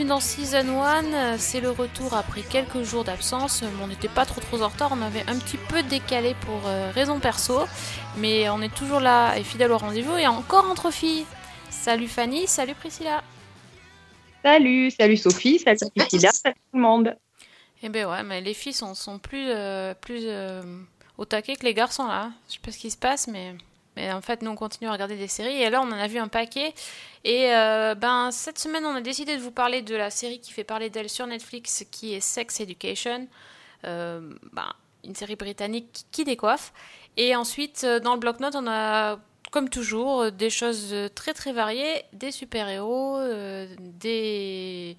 bienvenue dans Season 1. C'est le retour après quelques jours d'absence. On n'était pas trop trop en retard, on avait un petit peu décalé pour euh, raison perso. Mais on est toujours là et fidèle au rendez-vous et encore entre filles. Salut Fanny, salut Priscilla. Salut, salut Sophie, salut Priscilla, salut tout le monde. Eh ben ouais, mais les filles sont, sont plus, euh, plus euh, au taquet que les garçons là. Je sais pas ce qui se passe, mais, mais en fait, nous on continue à regarder des séries. Et là, on en a vu un paquet. Et euh, ben, cette semaine, on a décidé de vous parler de la série qui fait parler d'elle sur Netflix, qui est Sex Education. Euh, ben, une série britannique qui, décoiffe. Et ensuite, euh, dans le bloc-notes, on a, comme toujours, des choses très très variées, des super-héros, des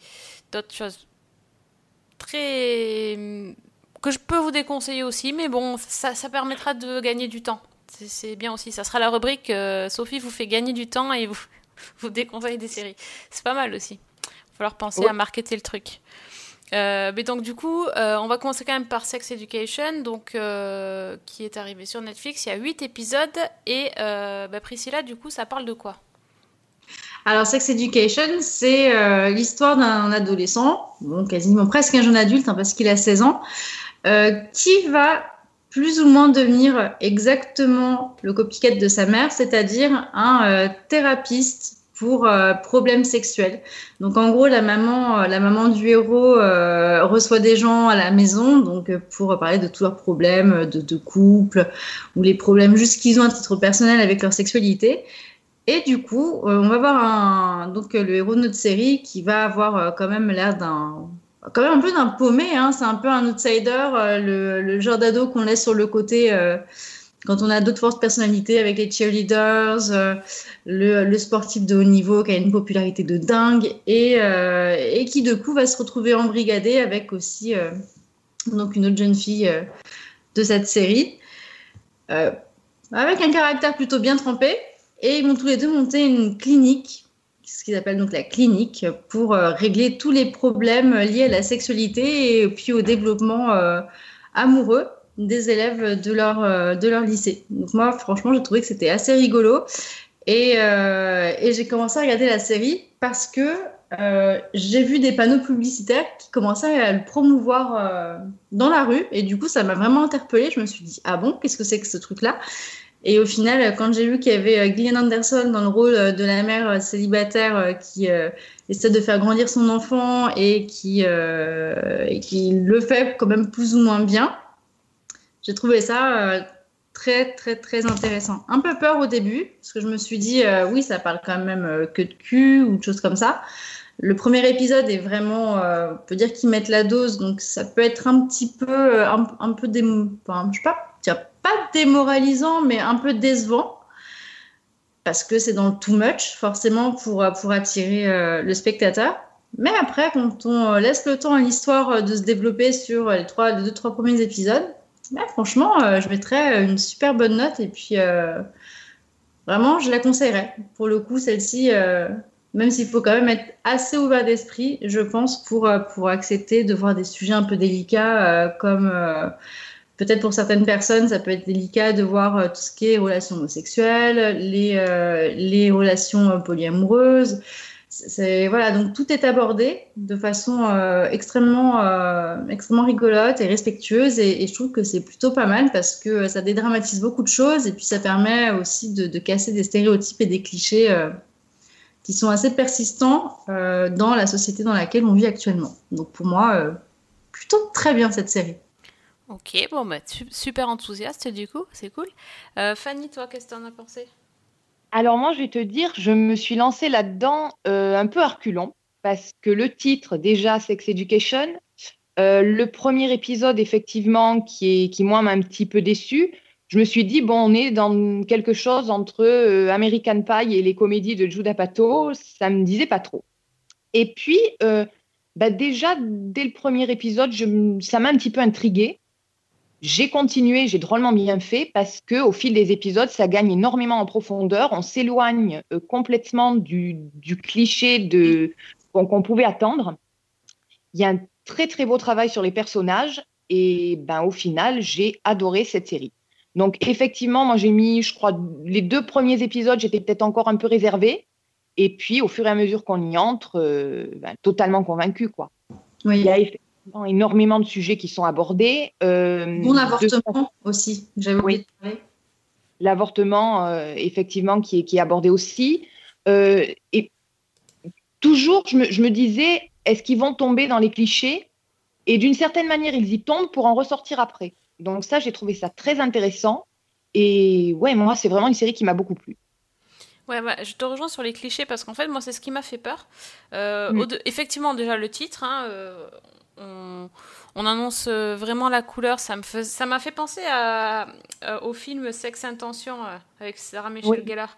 d'autres choses très que je peux vous déconseiller aussi, mais bon, ça permettra de gagner du temps. C'est- bien aussi. Ça sera la rubrique euh, Sophie vous fait gagner du temps et vous, vous déconseille des séries. C'est pas mal aussi. Il va falloir penser Ouais. à marketer le truc. Euh, mais donc du coup, euh, on va commencer quand même par Sex Education, donc euh, qui est arrivé sur Netflix. Il y a 8 épisodes et bah, Priscilla, du coup, ça parle de quoi? Alors, Sex Education, c'est l'histoire d'un adolescent, bon, quasiment presque un jeune adulte, hein, parce qu'il a 16 ans, qui va plus ou moins devenir exactement le copycat de sa mère, c'est-à-dire un euh, thérapeute pour euh, problèmes sexuels. Donc, en gros, la maman, euh, la maman du héros reçoit des gens à la maison, donc pour parler de tous leurs problèmes de, de couple ou les problèmes juste qu'ils ont à titre personnel avec leur sexualité. Et du coup, on va voir un, donc le héros de notre série qui va avoir quand même l'air d'un, quand même un peu d'un paumé. Hein, c'est un peu un outsider, euh, le, genre d'ado qu'on laisse sur le côté euh, quand on a d'autres forces de personnalité avec les cheerleaders, euh, le, sportif de haut niveau qui a une popularité de dingue et, qui de coup va se retrouver embrigadé avec aussi donc une autre jeune fille de cette série. Avec un caractère plutôt bien trempé, et ils vont tous les deux monter une clinique, ce qu'ils appellent donc la clinique, pour euh, régler tous les problèmes liés à la sexualité et puis au développement euh, amoureux des élèves de leur, euh, de leur lycée. Donc moi, franchement, j'ai trouvé que c'était assez rigolo. Et, j'ai commencé à regarder la série parce que j'ai vu des panneaux publicitaires qui commençaient à le promouvoir dans la rue. Et du coup, ça m'a vraiment interpellée. Je me suis dit, ah bon, qu'est-ce que c'est que ce truc-là? Et au final, quand j'ai vu qu'il y avait euh, Gillian Anderson dans le rôle euh, de la mère euh, célibataire qui essaie de faire grandir son enfant et qui, le fait quand même plus ou moins bien, j'ai trouvé ça très, très, très intéressant. Un peu peur au début, parce que je me suis dit, oui, ça parle quand même que de cul ou de choses comme ça. Le premier épisode est vraiment, on peut dire qu'ils mettent la dose, donc ça peut être un petit peu, un, un peu démo, enfin, je sais pas, dire pas démoralisant, mais un peu décevant, parce que c'est dans le too much, forcément, pour, euh, pour attirer euh, le spectateur. Mais après, quand on euh, laisse le temps à l'histoire de se développer sur les, trois, les deux, trois premiers épisodes, bah, franchement, je mettrais une super bonne note, et puis vraiment, je la conseillerais. Pour le coup, celle-ci, même s'il faut quand même être assez ouvert d'esprit, je pense, pour, pour accepter de voir des sujets un peu délicats, comme peut-être pour certaines personnes, ça peut être délicat de voir euh, tout ce qui est relations homosexuelles, les, euh, relations euh, polyamoureuses. C'est- voilà, donc tout est abordé de façon extrêmement, extrêmement rigolote et respectueuse, et, je trouve que c'est plutôt pas mal parce que ça dédramatise beaucoup de choses et puis ça permet aussi de, casser des stéréotypes et des clichés qui sont assez persistants dans la société dans laquelle on vit actuellement. Donc pour moi, plutôt très bien cette série. Ok, bon, bah, su- super enthousiaste du coup, c'est cool. Euh, Fanny, toi, qu'est-ce que t'en as pensé? Alors moi, je vais te dire, je me suis lancée là-dedans euh, un peu à reculons, parce que le titre, déjà, Sex Education, euh, le premier épisode, effectivement, qui, est, qui moi m'a un petit peu déçu, je me suis dit, bon, on est dans quelque chose entre American Pie et les comédies de Judah Pato, ça me disait pas trop. Et puis, bah déjà, dès le premier épisode, je ça m'a un petit peu intriguée. J'ai continué, j'ai drôlement bien fait parce que au fil des épisodes, ça gagne énormément en profondeur. On s'éloigne euh, complètement du, du cliché de qu'on pouvait attendre. Il y a un très très beau travail sur les personnages Et ben, au final, j'ai adoré cette série. Donc, effectivement, moi, j'ai mis, je crois, les deux premiers épisodes, j'étais peut-être encore un peu réservée. Et puis, au fur et à mesure qu'on y entre, euh, ben, totalement convaincue, quoi. Oui. Il y a effectivement énormément de sujets qui sont abordés. Euh, Bon de- avortement aussi, j'avais oublié Oui. de parler. L'avortement, euh, effectivement, qui est, qui est abordé aussi. Euh, et toujours, je me, je me disais, est-ce qu'ils vont tomber dans les clichés? Et d'une certaine manière, ils y tombent pour en ressortir après. Donc ça, j'ai trouvé ça très intéressant. Et ouais, moi, c'est vraiment une série qui m'a beaucoup plu. Ouais, ouais, je te rejoins sur les clichés parce qu'en fait, moi, c'est ce qui m'a fait peur. Euh, Mm. de- Effectivement, déjà, le titre, hein, euh, on, on annonce euh, vraiment la couleur. Ça me fais- ça m'a fait penser à, euh, au film Sex Intention euh, avec Sarah Michelle Oui. Gellar.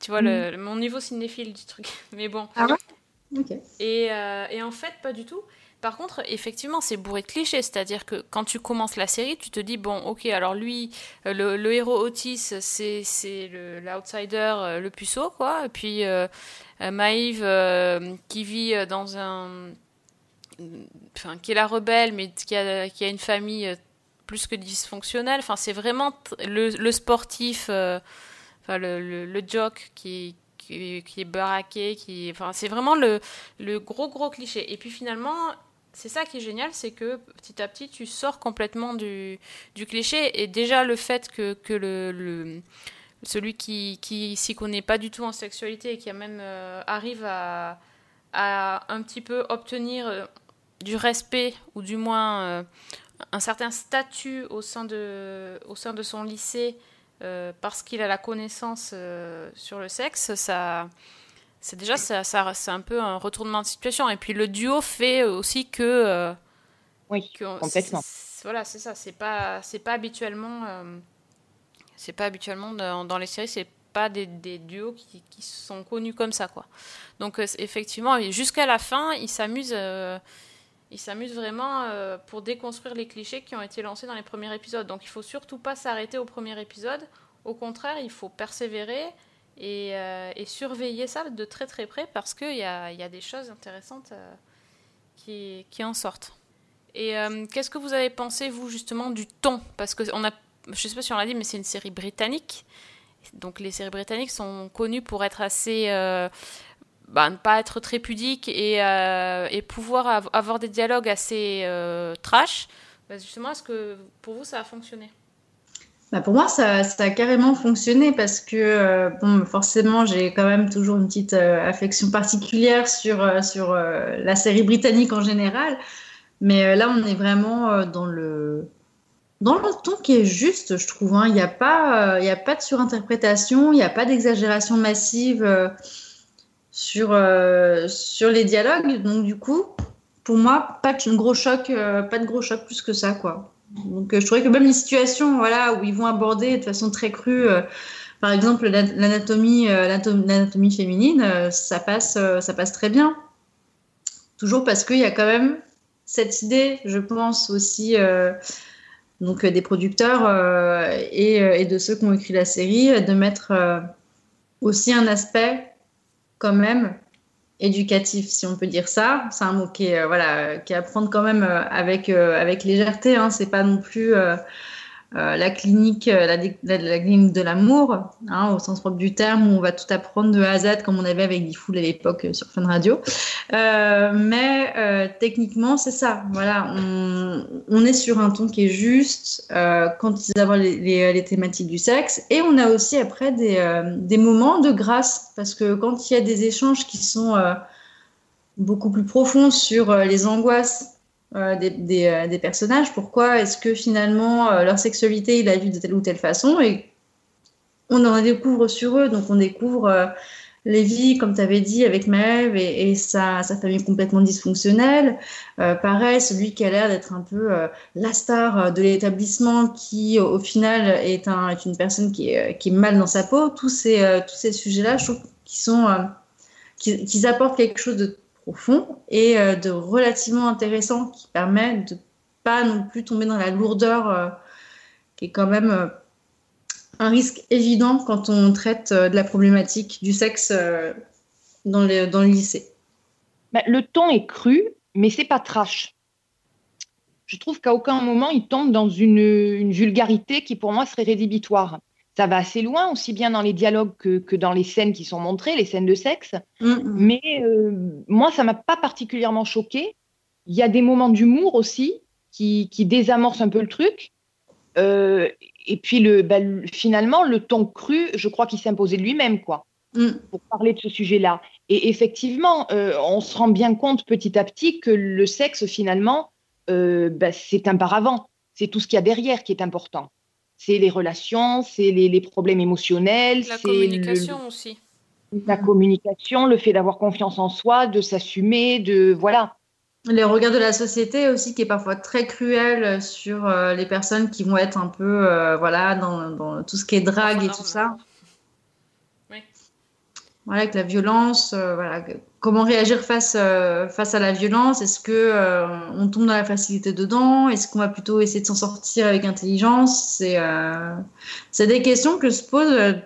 Tu vois, le, mon niveau cinéphile du truc. Mais bon. Ah ouais? Ok. Et, euh, et en fait, pas du tout. Par contre, effectivement, c'est bourré de clichés. C'est-à-dire que quand tu commences la série, tu te dis, bon, ok, alors lui, le, le héros Otis, c'est le- l'outsider, le puceau, quoi. Et puis euh, Maïve, euh, qui vit dans un... Enfin, qui est la rebelle, mais qui a, qui a une famille euh, plus que dysfonctionnelle. Enfin, c'est vraiment le, sportif, euh, enfin, le, le, le qui, qui, est baraqué, qui... Enfin, c'est vraiment le, le gros, gros cliché. Et puis finalement, c'est ça qui est génial, c'est que petit à petit, tu sors complètement du, du cliché. Et déjà, le fait que, que le, celui qui, qui s'y connaît pas du tout en sexualité et qui a même euh, arrive à, à un petit peu obtenir du respect ou du moins euh, un certain statut au sein de, au sein de son lycée euh, parce qu'il a la connaissance euh, sur le sexe, ça, c'est déjà ça, ça- c'est un peu un retournement de situation. Et puis le duo fait aussi que, Oui, que- complètement. c'est- Voilà, c'est ça. C'est pas, c'est pas habituellement, c'est pas habituellement dans, dans les séries, c'est pas des, des duos qui, qui sont connus comme ça, quoi. Donc euh, effectivement, jusqu'à la fin, ils s'amusent. euh, ils s'amusent vraiment euh, pour déconstruire les clichés qui ont été lancés dans les premiers épisodes. Donc il faut surtout pas s'arrêter au premier épisode. Au contraire, il faut persévérer et, euh, surveiller ça de très très près parce qu'il y a, il des choses intéressantes euh, qui, en sortent. Et qu'est-ce que vous avez pensé, vous, justement, du ton Parce que a, je sais pas si on l'a dit, mais c'est une série britannique. Donc les séries britanniques sont connues pour être assez... bah, ne pas être très pudiques et, euh, et pouvoir av- avoir des dialogues assez euh, trash. Bah, justement, est-ce que pour vous, ça a fonctionné? Bah, pour moi, ça, ça a carrément fonctionné parce que, euh, bon, forcément, j'ai quand même toujours une petite affection particulière sur, sur la série britannique en général. Mais là, on est vraiment dans le, dans le ton qui est juste, je trouve. hein. Il n'y a, pas, euh, a pas de surinterprétation, il n'y a pas d'exagération massive sur, euh, sur les dialogues. Donc, du coup, pour moi, pas de gros choc, euh, pas de gros choc plus que ça, quoi. Donc, euh, je trouvais que même les situations voilà, où ils vont aborder de façon très crue, par exemple, la- l'anatomie l'anatom- l'anatomie féminine, ça, passe, ça passe très bien. Toujours parce qu'il y a quand même cette idée, je pense aussi, donc, des producteurs et, de ceux qui ont écrit la série, de mettre aussi un aspect quand même éducatif, si on peut dire ça. C'est un mot qui est, euh, voilà, qui quand même euh, avec, euh, avec légèreté. Hein. C'est pas non plus euh, la clinique, euh, la, clinique de l'amour, hein, au sens propre du terme, où on va tout apprendre de A à Z, comme on avait avec Diffoul à l'époque euh, sur Fun Radio. Mais techniquement, c'est ça. Voilà, on, est sur un ton qui est juste quand ils abordent les, thématiques du sexe. Et on a aussi après des, moments de grâce, parce que quand il y a des échanges qui sont beaucoup plus profonds sur les angoisses euh, des, euh, des personnages, pourquoi est-ce que finalement euh, leur sexualité, il a vu de telle ou telle façon, et on en découvre sur eux, donc on découvre euh, Lévi, comme tu avais dit, avec Maëve et, sa, sa famille complètement dysfonctionnelle. Pareil, celui qui a l'air d'être un peu la star de l'établissement, qui au final est, un, est une personne qui est, qui est mal dans sa peau. Tous ces, ces sujets-là, je trouve qu'ils sont, qu'ils apportent quelque chose de profond et euh, de relativement intéressant qui permet de pas non plus tomber dans la lourdeur euh, qui est quand même euh, un risque évident quand on traite de la problématique du sexe dans, le, dans le lycée. Ben, le ton est cru, mais c'est pas trash. je trouve qu'à aucun moment il tombe dans une, une, vulgarité qui pour moi serait rédhibitoire. Ça va assez loin, aussi bien dans les dialogues que, que dans les scènes qui sont montrées, les scènes de sexe. Mais euh, moi, ça m'a pas particulièrement choqué. Il y a des moments d'humour aussi qui, qui, désamorcent un peu le truc. Euh, et puis le, ben, finalement, le ton cru, je crois qu'il s'imposait lui-même, quoi, mm. pour parler de ce sujet-là. Et effectivement, euh, on se rend bien compte petit à petit que le sexe, finalement, ben, c'est un paravent. C'est tout ce qu'il y a derrière qui est important. C'est les relations, c'est les, les, problèmes émotionnels. La communication le, aussi. La communication, le fait d'avoir confiance en soi, de s'assumer, de voilà. Les regards de la société aussi, qui est parfois très cruel sur euh, les personnes qui vont être un peu, euh, voilà, dans, dans, tout ce qui est drague et tout ça. Oui. Voilà, avec la violence, euh, voilà, comment réagir face, euh, face à la violence? Est-ce que euh, on tombe dans la facilité dedans? Est-ce qu'on va plutôt essayer de s'en sortir avec intelligence? C'est euh, des questions que se posent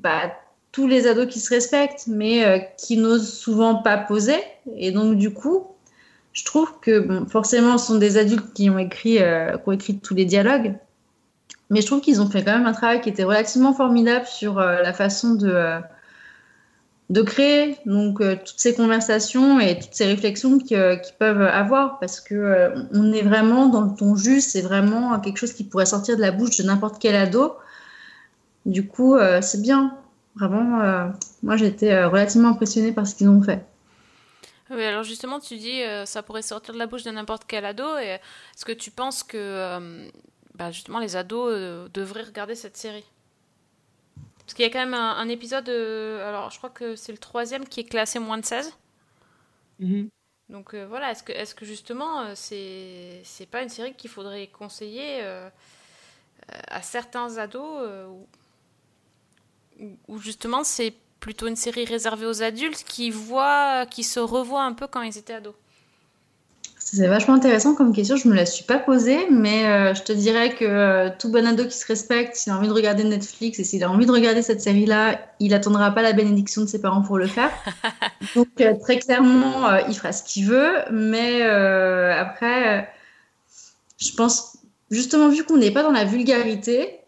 bah, tous les ados qui se respectent, mais qui n'osent souvent pas poser. Et donc du coup, je trouve que forcément, ce sont des adultes qui ont écrit, qui ont écrit tous les dialogues. Mais je trouve qu'ils ont fait quand même un travail qui était relativement formidable sur la façon de de créer donc euh, toutes ces conversations et toutes ces réflexions qu'ils euh, peuvent avoir parce que euh, on est vraiment dans le ton juste, c'est vraiment quelque chose qui pourrait sortir de la bouche de n'importe quel ado. Du coup, c'est bien. Vraiment, moi été relativement impressionnée par ce qu'ils ont fait. Oui, alors justement, tu dis ça pourrait sortir de la bouche de n'importe quel ado. Est-ce que tu penses que bah, justement les ados devraient regarder cette série? Parce qu'il y a quand même un, un épisode, euh, alors je crois que c'est le troisième qui est classé moins de 16. Mm -hmm. Donc euh, voilà, est-ce que, est -ce que justement, euh, c'est c'est pas une série qu'il faudrait conseiller à certains ados ou, ou justement c'est plutôt une série réservée aux adultes qui voient, qui se revoient un peu quand ils étaient ados? C'est vachement intéressant comme question. Je me la suis pas posée, mais euh, je te dirais que euh, tout bon ado qui se respecte, s'il a envie de regarder Netflix et s'il a envie de regarder cette série-là, il attendra pas la bénédiction de ses parents pour le faire. Donc euh, très clairement, il fera ce qu'il veut, mais après, je pense justement vu qu'on n'est pas dans la vulgarité,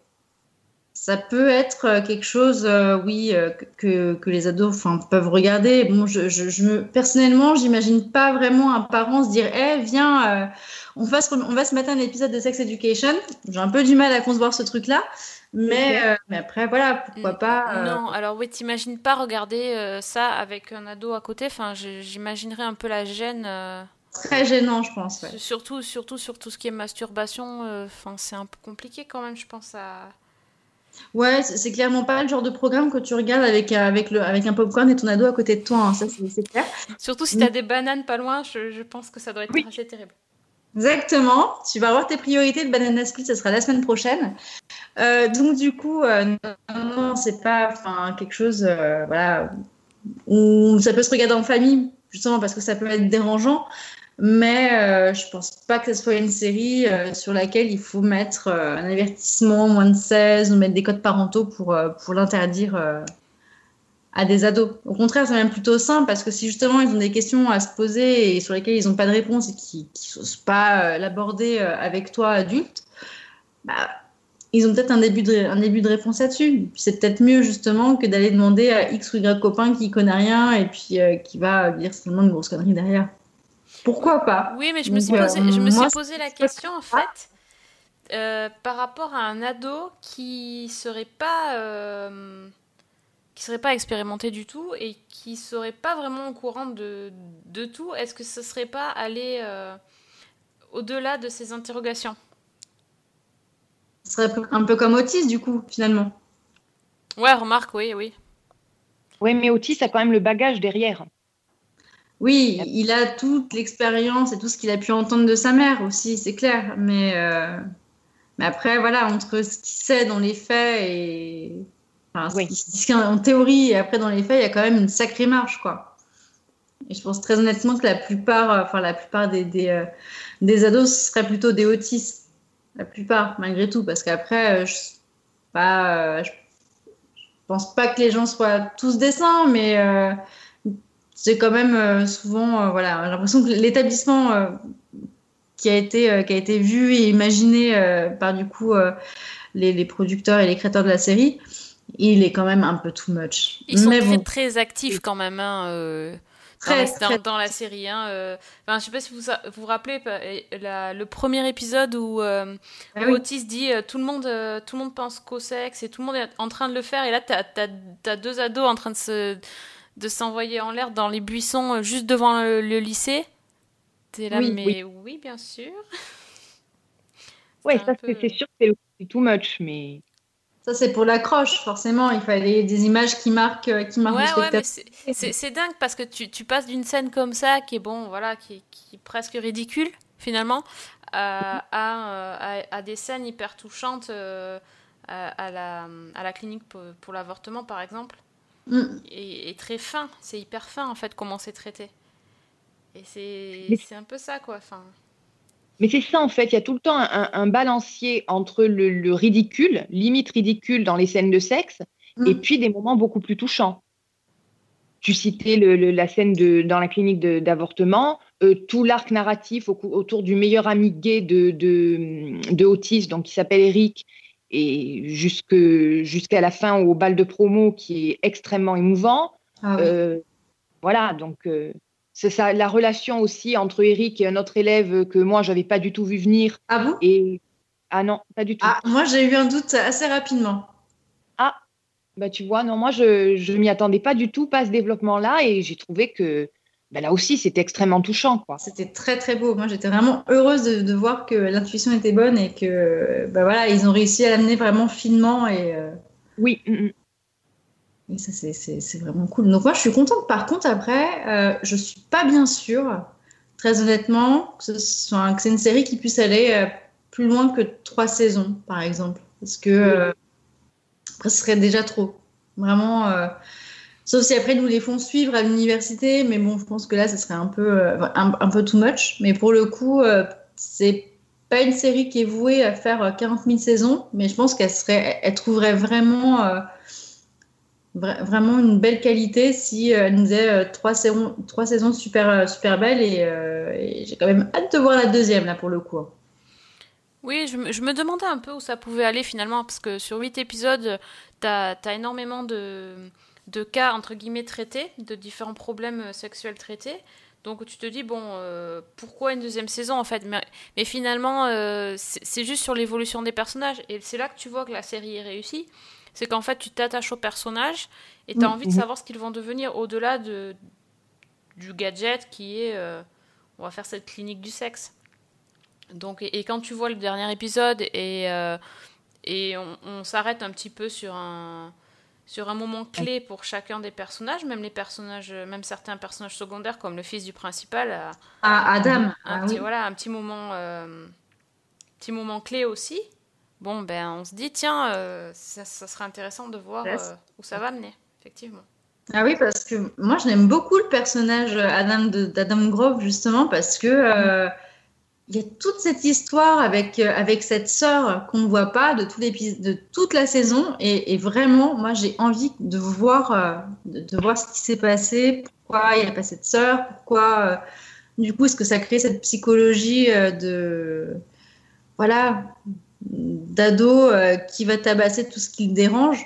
ça peut être quelque chose, euh, oui, euh, que, que, les ados peuvent regarder. Bon, je, je, je me, personnellement, j'imagine pas vraiment un parent se dire, eh, viens, euh, on, fasse, on va se mettre un épisode de Sex Education. J'ai un peu du mal à concevoir ce truc-là. Mais, mais, après, voilà, pourquoi pas. Non, alors oui, t'imagines pas regarder ça avec un ado à côté. Enfin, j'imaginerais un peu la gêne très gênant, je pense. Ouais. Surtout, surtout sur tout ce qui est masturbation. Enfin, c'est un peu compliqué quand même, je pense à. Ouais, c'est clairement pas le genre de programme que tu regardes avec, avec, le, avec un popcorn et ton ado à côté de toi, hein, ça c'est clair. Surtout si tu as des bananes pas loin, je, je pense que ça doit être oui. assez terrible. Exactement, tu vas avoir tes priorités de Banana Split, ça sera la semaine prochaine. Euh, donc du coup, euh, non, c'est pas quelque chose euh, voilà, où ça peut se regarder en famille, justement parce que ça peut être dérangeant. Mais euh, je pense pas que ce soit une série euh, sur laquelle il faut mettre euh, un avertissement moins de 16 ou mettre des codes parentaux pour, euh, pour l'interdire à des ados. Au contraire, c'est même plutôt simple parce que si justement ils ont des questions à se poser et sur lesquelles ils n'ont pas de réponse et qu'ils n'osent pas l'aborder avec toi, adulte, bah, ils ont peut-être un, début de, réponse là-dessus. C'est peut-être mieux justement que d'aller demander à X ou Y copain qui connaît rien et puis qui va dire seulement une grosse connerie derrière. Pourquoi pas Oui, mais je me suis posé, je me suis posé la question en fait euh, par rapport à un ado qui serait pas euh, qui serait pas expérimenté du tout et qui serait pas vraiment au courant de, de tout. Est-ce que ce serait pas aller euh, au-delà de ces interrogations? Ce serait un peu comme Otis du coup finalement. Ouais, remarque, oui, oui. Oui, mais Otis a quand même le bagage derrière. Oui, il a toute l'expérience et tout ce qu'il a pu entendre de sa mère aussi, c'est clair. Mais, euh, mais après, voilà, entre ce qu'il sait dans les faits et. Enfin, oui. ce qu'il en théorie et après dans les faits, il y a quand même une sacrée marche, quoi. Et je pense très honnêtement que la plupart, enfin, la plupart des, des, euh, des ados ce serait plutôt des autistes. La plupart, malgré tout. Parce qu'après, euh, je, pas, je pense pas que les gens soient tous des saints, mais euh, c'est quand même euh, souvent, euh, voilà, j'ai l'impression que l'établissement euh, qui a été, qui a été vu et imaginé par du coup les, les producteurs et les créateurs de la série, il est quand même un peu too much. Ils sont Mais très, bon, très actifs quand même hein, dans, Très, la, dans- très. dans la série. Hein, euh. Enfin, je sais pas si vous vous vous rappelez la- le premier épisode où, euh, ah où oui. Otis dit euh, tout le monde tout le monde pense qu'au sexe et tout le monde est en train de le faire et là t'as as, deux ados en train de se de s'envoyer en l'air dans les buissons euh, juste devant le, le lycée. T'es là Oui, mais oui, bien sûr. Ouais, ça c'est peu- c'est sûr que c'est too much, mais Ça, c'est pour l'accroche, forcément. Il fallait des images qui marquent, euh, qui marquent Ouais, le spectateur. c'est- dingue parce que tu, tu passes d'une scène comme ça, qui est bon, voilà, qui, est- qui est presque ridicule finalement, à, à, euh, à- à des scènes hyper touchantes euh, à, à la, à la clinique pour, pour l'avortement par exemple, Mm. et, et très fin, c'est hyper fin en fait comment c'est traité. Et c'est un peu ça quoi. Enfin, Mais c'est ça, en fait. Il y a tout le temps un, un balancier entre le, le ridicule, limite ridicule dans les scènes de sexe, Mm. et puis des moments beaucoup plus touchants. Tu citais le- le- la scène de, dans la clinique d'avortement, euh, tout l'arc narratif au autour du meilleur ami gay de, de, de Otis, donc qui s'appelle Eric, et jusque- jusqu'à la fin au bal de promo qui est extrêmement émouvant. Ah oui. Euh, voilà, donc euh, c'est ça, la relation aussi entre Eric et un autre élève que moi, j'avais pas du tout vu venir. Ah bon? Et ah non, pas du tout. Ah, moi, j'ai eu un doute assez rapidement. Bah tu vois, non, moi je je m'y attendais pas du tout, pas à ce développement-là, et j'ai trouvé que bah, là aussi c'était extrêmement touchant. C'était très très beau. Moi, j'étais vraiment heureuse de, de voir que l'intuition était bonne et que, bah voilà, ils ont réussi à l'amener vraiment finement et, euh, Oui, mm, mm. et ça, c'est- vraiment cool. Donc moi, je suis contente. Par contre, après, euh, je suis pas bien sûre, très honnêtement, que, c'est une série qui puisse aller euh, plus loin que trois saisons, par exemple, parce que après, ce serait déjà trop. Vraiment. Euh, Sauf si après, ils nous les font suivre à l'université, mais bon, je pense que là, ce serait un peu, euh, un, peu too much. Mais pour le coup, euh, c'est pas une série qui est vouée à faire euh, 40 000 saisons, mais je pense qu'elle serait, elle trouverait vraiment, euh, vra- vraiment une belle qualité si euh, elle nous faisait euh, trois saisons, trois saisons super, euh, super belles. Et, euh, j'ai quand même hâte de voir la deuxième, là, pour le coup. hein. Oui, je, me- demandais un peu où ça pouvait aller finalement, parce que sur huit épisodes, t'as as énormément de, de cas, entre guillemets, traités, de différents problèmes euh, sexuels traités. Donc tu te dis, bon, euh, pourquoi une deuxième saison en fait? Mais, mais finalement, euh, c'est juste sur l'évolution des personnages. Et c'est là que tu vois que la série est réussie. C'est qu'en fait, tu t'attaches aux personnages et tu as envie de savoir ce qu'ils vont devenir au-delà de, du gadget qui est, euh, on va faire cette clinique du sexe. Donc, et, et quand tu vois le dernier épisode et, et on, on s'arrête un petit peu sur un, sur un moment clé pour chacun des personnages, même les personnages, même certains personnages secondaires comme le fils du principal, a Ah, Adam. un, Ah, petit, oui. voilà, un petit moment, euh, petit moment clé aussi. Bon, ben, on se dit, tiens, euh, ça, ça serait intéressant de voir euh, où ça va mener, effectivement. Ah oui, parce que moi, je beaucoup le personnage Adam de- d'Adam Grove, justement, parce que euh, il y a toute cette histoire avec, euh, avec cette sœur qu'on ne voit pas de, tout de toute la saison. Et, et vraiment, moi, j'ai envie de voir, euh, de, voir ce qui s'est passé, pourquoi il n'y a pas cette sœur, pourquoi, euh, du coup, est-ce que ça crée cette psychologie euh, de. Voilà, d'ado qui va tabasser tout ce qui le dérange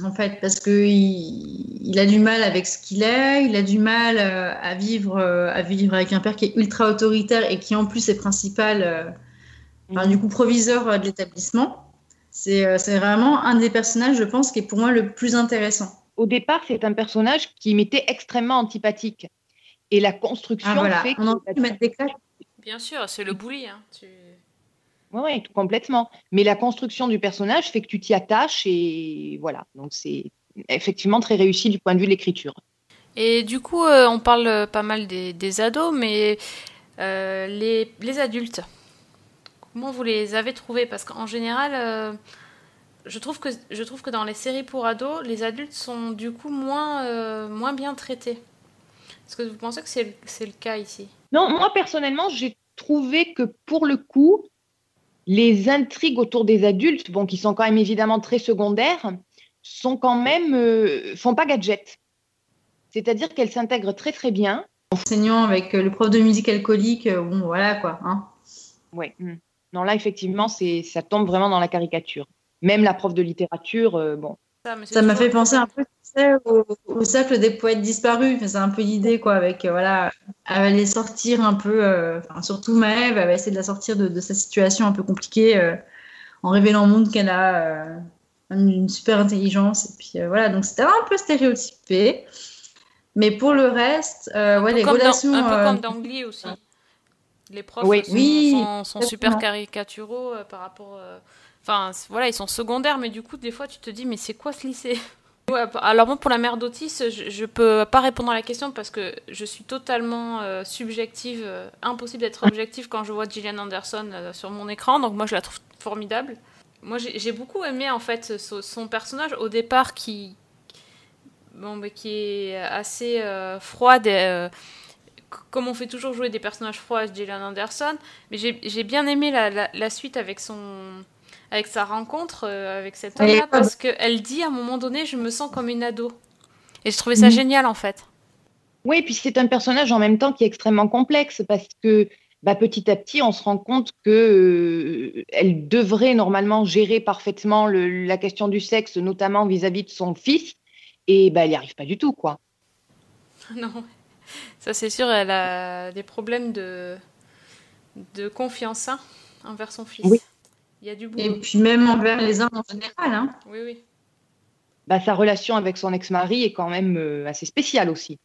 en fait, parce que il, a du mal avec ce qu'il est, il a du mal euh, à vivre, euh, à vivre avec un père qui est ultra autoritaire et qui en plus est principal, euh, enfin, du coup proviseur euh, de l'établissement. C'est euh, c'est vraiment un des personnages, je pense, qui est pour moi le plus intéressant. Au départ, c'est un personnage qui m'était extrêmement antipathique. Et la construction Ah voilà, fait on a envie de mettre des claques. Bien sûr, c'est le bully. Hein. Tu... Oui, ouais, complètement. Mais la construction du personnage fait que tu t'y attaches et voilà. Donc c'est effectivement très réussi du point de vue de l'écriture. Et du coup, euh, on parle euh, pas mal des, des ados, mais euh, les, les adultes, comment vous les avez trouvés? Parce qu'en général, euh, je, trouve que, je trouve que dans les séries pour ados, les adultes sont du coup moins, moins bien traités. Est-ce que vous pensez que c'est le- c'est le cas ici? Non, moi personnellement, j'ai trouvé que pour le coup, les intrigues autour des adultes, bon, qui sont quand même évidemment très secondaires, sont quand même euh, font pas gadget. C'est-à-dire qu'elles s'intègrent très très bien. enseignant avec euh, le prof de musique alcoolique, euh, bon, voilà quoi. Hein. Ouais. mm. Non, là, effectivement, c'est ça tombe vraiment dans la caricature. Même la prof de littérature, euh, bon. Ça, m'a fait penser un peu tu sais, au, au cercle des poètes disparus. Enfin, c'est un peu l'idée, quoi, avec, euh, voilà, elle va les sortir un peu, euh, enfin, surtout Maëve, elle va essayer de la sortir de, de sa situation un peu compliquée euh, en révélant au monde qu'elle a euh, une super intelligence. Et puis euh, voilà, donc c'était un peu stéréotypé. Mais pour le reste, euh, ouais, les comme dans- relations. un peu euh, comme dans Glee aussi. Les profs Oui. sont, Oui, sont- sont super caricaturaux euh, par rapport. Enfin, voilà, ils sont secondaires, mais du coup, des fois, tu te dis, mais c'est quoi ce lycée? Alors moi, pour la mère d'Otis, je, je peux pas répondre à la question parce que je suis totalement euh, subjective, euh, impossible d'être objective quand je vois Gillian Anderson euh, sur mon écran, donc moi, je la trouve formidable. Moi, j'ai beaucoup aimé, en fait, son personnage au départ qui, bon, mais qui est assez froide, comme on fait toujours jouer des personnages froids Gillian Anderson, mais j'ai bien aimé la suite avec son avec sa rencontre euh, avec cet homme-là parce qu'elle dit à un moment donné je me sens comme une ado et je trouvais ça Mhm. génial en fait Oui, et puis c'est un personnage en même temps qui est extrêmement complexe parce que bah, petit à petit, on se rend compte que euh, elle devrait normalement gérer parfaitement le- la question du sexe, notamment vis-à-vis de son fils, et bah, elle n'y arrive pas du tout, quoi. non ça c'est sûr elle a des problèmes de de confiance hein, envers son fils Oui. Il y a du Et puis même envers les hommes en général. Hein. oui oui Bah, sa relation avec son ex-mari est quand même euh, assez spéciale aussi.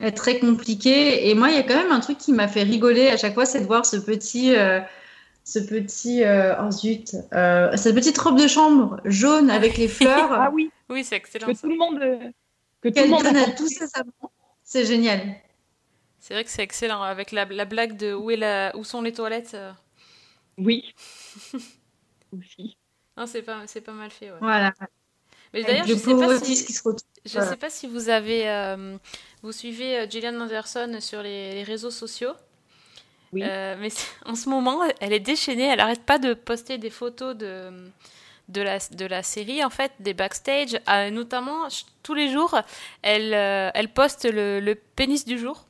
est très compliqué. Et moi, il y a quand même un truc qui m'a fait rigoler à chaque fois, c'est de voir ce petit, euh, ce petit, euh, oh zut, euh, cette petite robe de chambre jaune avec les fleurs Ah oui, oui c'est excellent que ça. tout le monde, euh, que tout le qu'elle monde donne a tous ses amants. C'est génial. c'est vrai que c'est excellent avec la, la blague de où est la où sont les toilettes euh. Oui. aussi. non c'est pas c'est pas mal fait ouais. Voilà. mais d'ailleurs je sais pauvre pas Otis si qui se retrouve. Je Voilà. sais pas si vous avez, euh, vous suivez euh, Gillian Anderson sur les, les réseaux sociaux. Oui. Euh, mais en ce moment, elle est déchaînée. Elle arrête pas de poster des photos de de la de la série en fait, des backstage. Euh, notamment tous les jours, elle euh, elle poste le, le pénis du jour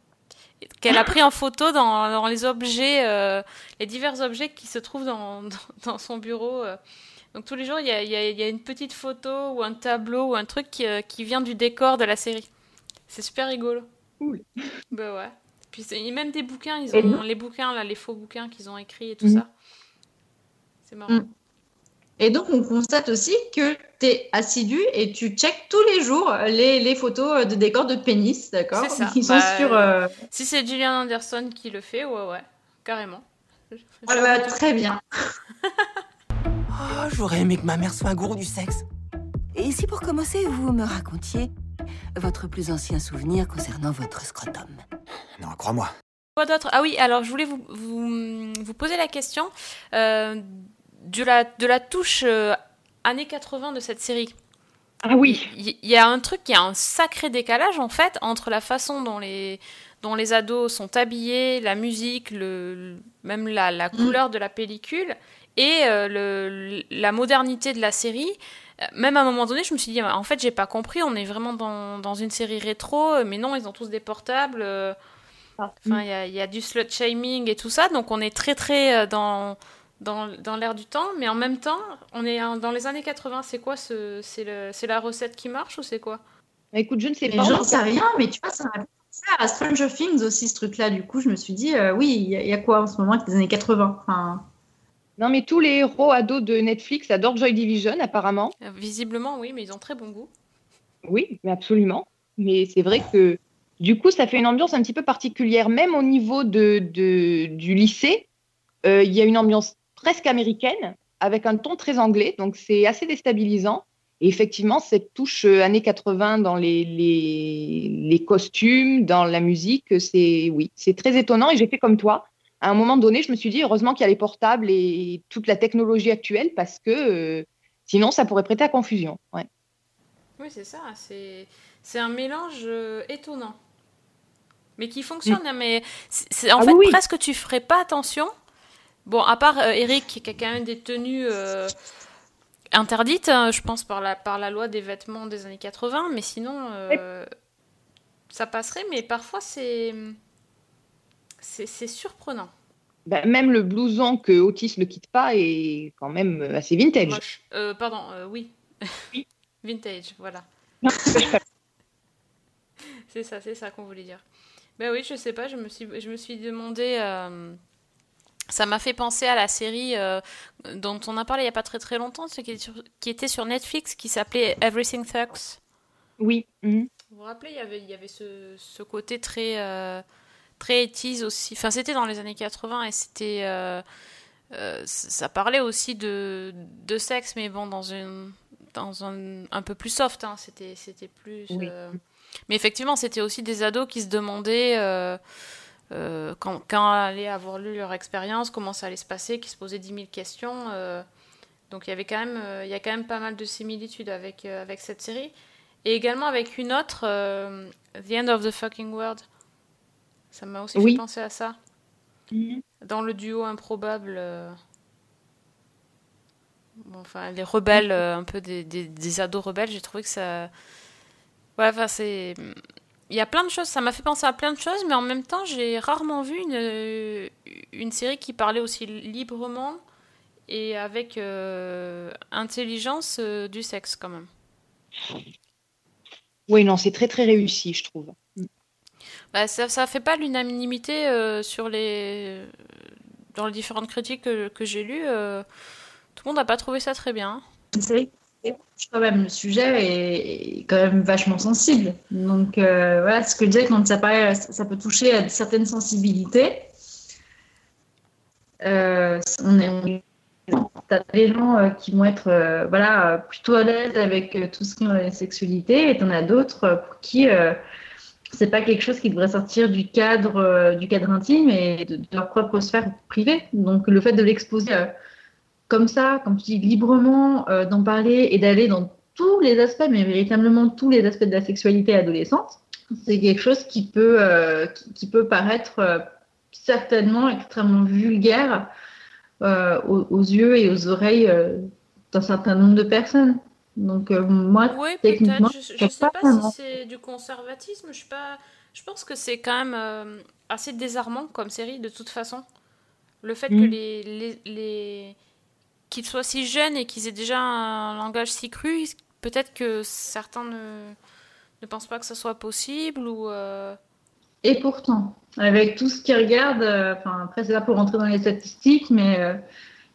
qu'elle a pris en photo dans, dans les objets, euh, les divers objets qui se trouvent dans, dans, dans son bureau. euh. Donc tous les jours, il y y a- il y a une petite photo ou un tableau ou un truc qui, euh, qui vient du décor de la série. C'est super rigolo. Cool. Bah ouais. Puis même des bouquins, ils ont les bouquins là, les faux bouquins qu'ils ont écrits et tout Mhm. ça. C'est marrant. Mhm. Et donc, on constate aussi que tu es assidu et tu checkes tous les jours les, les photos de décors de pénis, d'accord? C'est ça. Qui sont Bah, sur. euh, Si c'est Gillian Anderson qui le fait, ouais ouais, carrément. ah bah, très bien. Oh, j'aurais aimé que ma mère soit un gourou du sexe. Et si pour commencer, vous me racontiez votre plus ancien souvenir concernant votre scrotum? Non, crois-moi. Quoi d'autre? Ah oui, alors je voulais vous, vous, vous poser la question euh, de, la, de la touche euh, années 80 de cette série. Ah oui. Il y, a un truc, il y a un sacré décalage en fait entre la façon dont les, dont les ados sont habillés, la musique, le, même la, la couleur de la pellicule et euh, le, la modernité de la série. Euh, Même à un moment donné, je me suis dit, en fait, j'ai pas compris, on est vraiment dans, dans une série rétro, euh, mais non, ils ont tous des portables. euh, Enfin, il y a, y a du slut shaming et tout ça, donc on est très très dans, dans, dans l'air du temps, mais en même temps, on est en- dans les années 80. C'est quoi ce, c'est, le, c'est la recette qui marche ou c'est quoi? Bah, écoute, je ne sais Mais pas. j'en sais rien, mais tu vois, ça m'a à Stranger Things aussi, ce truc-là. Du coup, je me suis dit, euh, oui, il y, a- il y a quoi en ce moment avec les années 80 enfin, Non, mais tous les héros ados de Netflix adorent Joy Division, apparemment. Euh, Visiblement, oui, mais ils ont très bon goût. Oui, mais absolument. Mais c'est vrai que du coup, ça fait une ambiance un petit peu particulière, même au niveau de, de- du lycée. euh, Il y a une ambiance presque américaine, avec un ton très anglais, donc c'est assez déstabilisant. Et effectivement, cette touche euh, années 80 dans les, les, les costumes, dans la musique, c'est oui, c'est très étonnant. Et j'ai fait comme toi. À un moment donné, je me suis dit, heureusement qu'il y a les portables et toute la technologie actuelle, parce que euh, sinon, ça pourrait prêter à confusion. Ouais. Oui, c'est ça. C'est, c'est un mélange euh, étonnant. Mais qui fonctionne. hein, mais en Ah fait, oui, oui. presque tu ferais pas attention. Bon, à part euh, Eric, qui a quand même des tenues euh, interdites, hein, je pense, par la, par la loi des vêtements des années 80. Mais sinon, euh, ça passerait, mais parfois c'est c'est surprenant. Bah, même le blouson que Otis ne quitte pas est quand même assez vintage. Moche. Pardon, oui. Oui. Vintage, voilà. C'est ça, c'est ça qu'on voulait dire. Ben oui, je sais pas, je me suis, je me suis demandé. Ça m'a fait penser à la série euh, dont on a parlé il y a pas très très longtemps, ce qui, est sur- qui était sur Netflix, qui s'appelait Everything Sucks. Oui. mhm. Vous vous rappelez, il y avait, il y avait ce, ce côté très, euh, très 80s aussi. Enfin, c'était dans les années 80 et c'était. euh, euh, ça parlait aussi de, de sexe, mais bon, dans, une, dans un, un peu plus soft. hein. C'était, c'était plus. Oui. euh, Mais effectivement, c'était aussi des ados qui se demandaient. Euh, quand, quand allaient avoir lu leur expérience, comment ça allait se passer, qui se posaient 10 000 questions. euh, donc il y avait quand même, euh, il y a quand même pas mal de similitudes avec, avec cette série. Et également avec une autre, The End of the Fucking World. Ça m'a aussi Oui. fait penser à ça. Mhm. Dans le duo improbable. bon, enfin, les rebelles, un peu des, des, des ados rebelles, j'ai trouvé que ça. Ouais, enfin, c'est. Il y a plein de choses, ça m'a fait penser à plein de choses, mais en même temps, j'ai rarement vu une, une série qui parlait aussi librement et avec euh, intelligence euh, du sexe, quand même. Oui, non, c'est très très réussi, je trouve. Bah, ça, ça fait pas l'unanimité euh, sur les dans les différentes critiques que, que j'ai lues. euh, tout le monde n'a pas trouvé ça très bien. C'est vrai que quand même le sujet est, quand même vachement sensible. Donc euh, voilà, ce que je disais quand ça paraît, ça peut toucher à certaines sensibilités. Euh, on est, des gens euh, qui vont être euh, voilà plutôt à l'aise avec tout ce qui est sexualité, et t'en as d'autres pour qui c'est pas quelque chose qui devrait sortir du cadre du cadre intime et de, de leur propre sphère privée. Donc le fait de l'exposer comme ça, comme tu dis, librement, euh, d'en parler et d'aller dans tous les aspects, mais véritablement tous les aspects de la sexualité adolescente, c'est quelque chose qui peut, euh, qui, qui peut paraître euh, certainement extrêmement vulgaire aux, aux yeux et aux oreilles d'un certain nombre de personnes. Donc moi, techniquement. Je, je c'est sais pas si c'est du conservatisme. Je suis pas. Je pense que c'est quand même assez désarmant comme série de toute façon. Le fait que Mm. les, les, les- qu'ils soient si jeunes et qu'ils aient déjà un langage si cru, peut-être que certains ne, ne pensent pas que ça soit possible ou. euh, Et pourtant, avec tout ce qu'ils regardent, euh, après c'est là pour rentrer dans les statistiques, mais euh,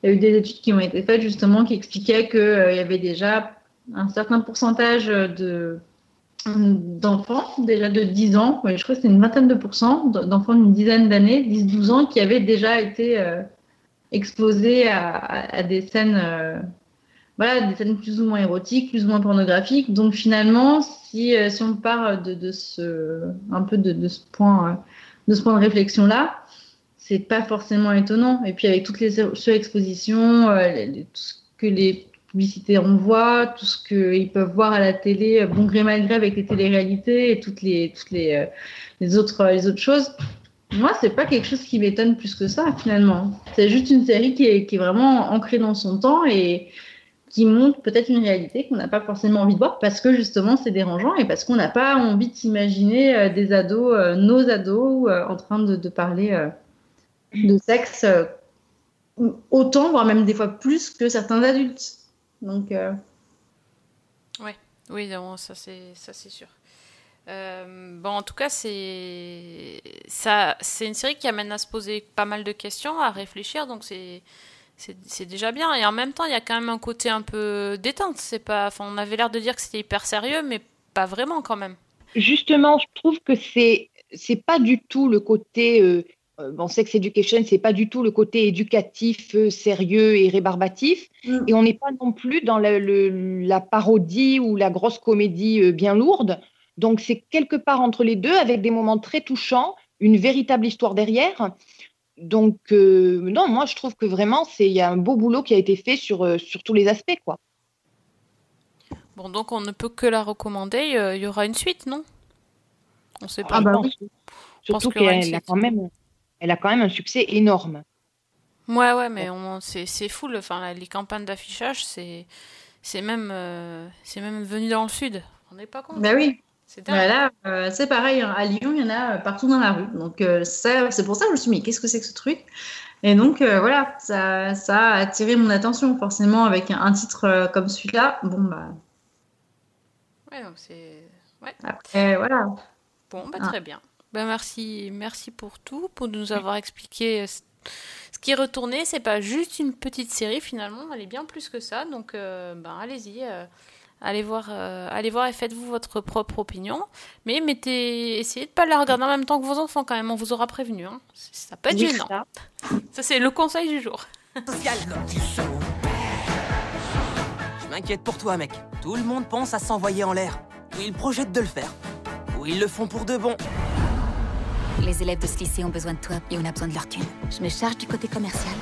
il y a eu des études qui ont été faites justement qui expliquaient qu'il y avait déjà un certain pourcentage de d'enfants, déjà de 10 ans, je crois que c'était une vingtaine de pourcents d'enfants d'une dizaine d'années, 10-12 ans, qui avaient déjà été exposés à, des scènes, euh, voilà, des scènes plus ou moins érotiques, plus ou moins pornographiques. Donc finalement, si, euh, si on part de, de ce, un peu de, ce point, euh, de ce point de réflexion là, c'est pas forcément étonnant. Et puis avec toutes les surexpositions, euh, tout ce que les publicités envoient, tout ce qu'ils peuvent voir à la télé, bon gré mal gré avec les téléréalités et toutes les, toutes les, les, autres, les autres choses. Moi, c'est pas quelque chose qui m'étonne plus que ça, finalement. C'est juste une série qui est, qui vraiment ancrée dans son temps et qui montre peut-être une réalité qu'on n'a pas forcément envie de voir parce que justement c'est dérangeant et parce qu'on n'a pas envie de s'imaginer euh, des ados, euh, nos ados, euh, en train de, de parler de sexe autant, voire même des fois plus que certains adultes. Donc, euh, Oui, non, ça c'est sûr. Euh, bon, en tout cas, c'est ça, c'est une série qui amène à se poser pas mal de questions, à réfléchir, donc c'est c'est déjà bien. Et en même temps, il y a quand même un côté un peu détente. C'est pas, enfin, on avait l'air de dire que c'était hyper sérieux, mais pas vraiment quand même. Justement, je trouve que c'est c'est pas du tout le côté euh, euh, bon, sex education, c'est pas du tout le côté éducatif, euh, sérieux et rébarbatif. Mm. Et on n'est pas non plus dans le- la parodie ou la grosse comédie euh, bien lourde. Donc c'est quelque part entre les deux, avec des moments très touchants, une véritable histoire derrière. Donc euh, non, moi je trouve que vraiment c'est il y a un beau boulot qui a été fait sur euh, sur tous les aspects quoi. Bon, donc on ne peut que la recommander. Euh, Il y aura une suite, non? On sait pas. Ah bah oui. Surtout qu'elle a quand même elle a quand même un succé énorme. Ouais, ouais, mais c'est, c'est fou. le- Enfin, la- les campagnes d'affichage, c'est, c'est même, euh, c'est même venu dans le sud. On n'est pas compte. bah oui. C'est. Voilà, euh, c'est pareil, hein. à Lyon, il y en a euh, partout dans la rue. Donc, euh, ça, c'est pour ça que je me suis dit, qu'est-ce que c'est que ce truc? Et donc, euh, voilà, ça, ça a attiré mon attention, forcément, avec un, un titre comme celui-là. Bon, bah, Ouais, donc c'est. Ouais. après, voilà. Bon, bah, Ah. très bien. Bah, merci, merci pour tout, pour nous avoir expliqué ce qui est retourné. C'est pas juste une petite série finalement, elle est bien plus que ça. Donc, ben, allez-y, allez voir, euh, allez voir et faites-vous votre propre opinion. Mais mettez, essayez de pas la regarder en même temps que vos enfants quand même. On vous aura prévenu. Hein. Ça peut être Oui, gênant. ça. Ça, c'est le conseil du jour. Je m'inquiète pour toi, mec. Tout le monde pense à s'envoyer en l'air. Ou ils projettent de le faire. Ou ils le font pour de bon. Les élèves de ce lycée ont besoin de toi et on a besoin de leur thune. Je me charge du côté commercial.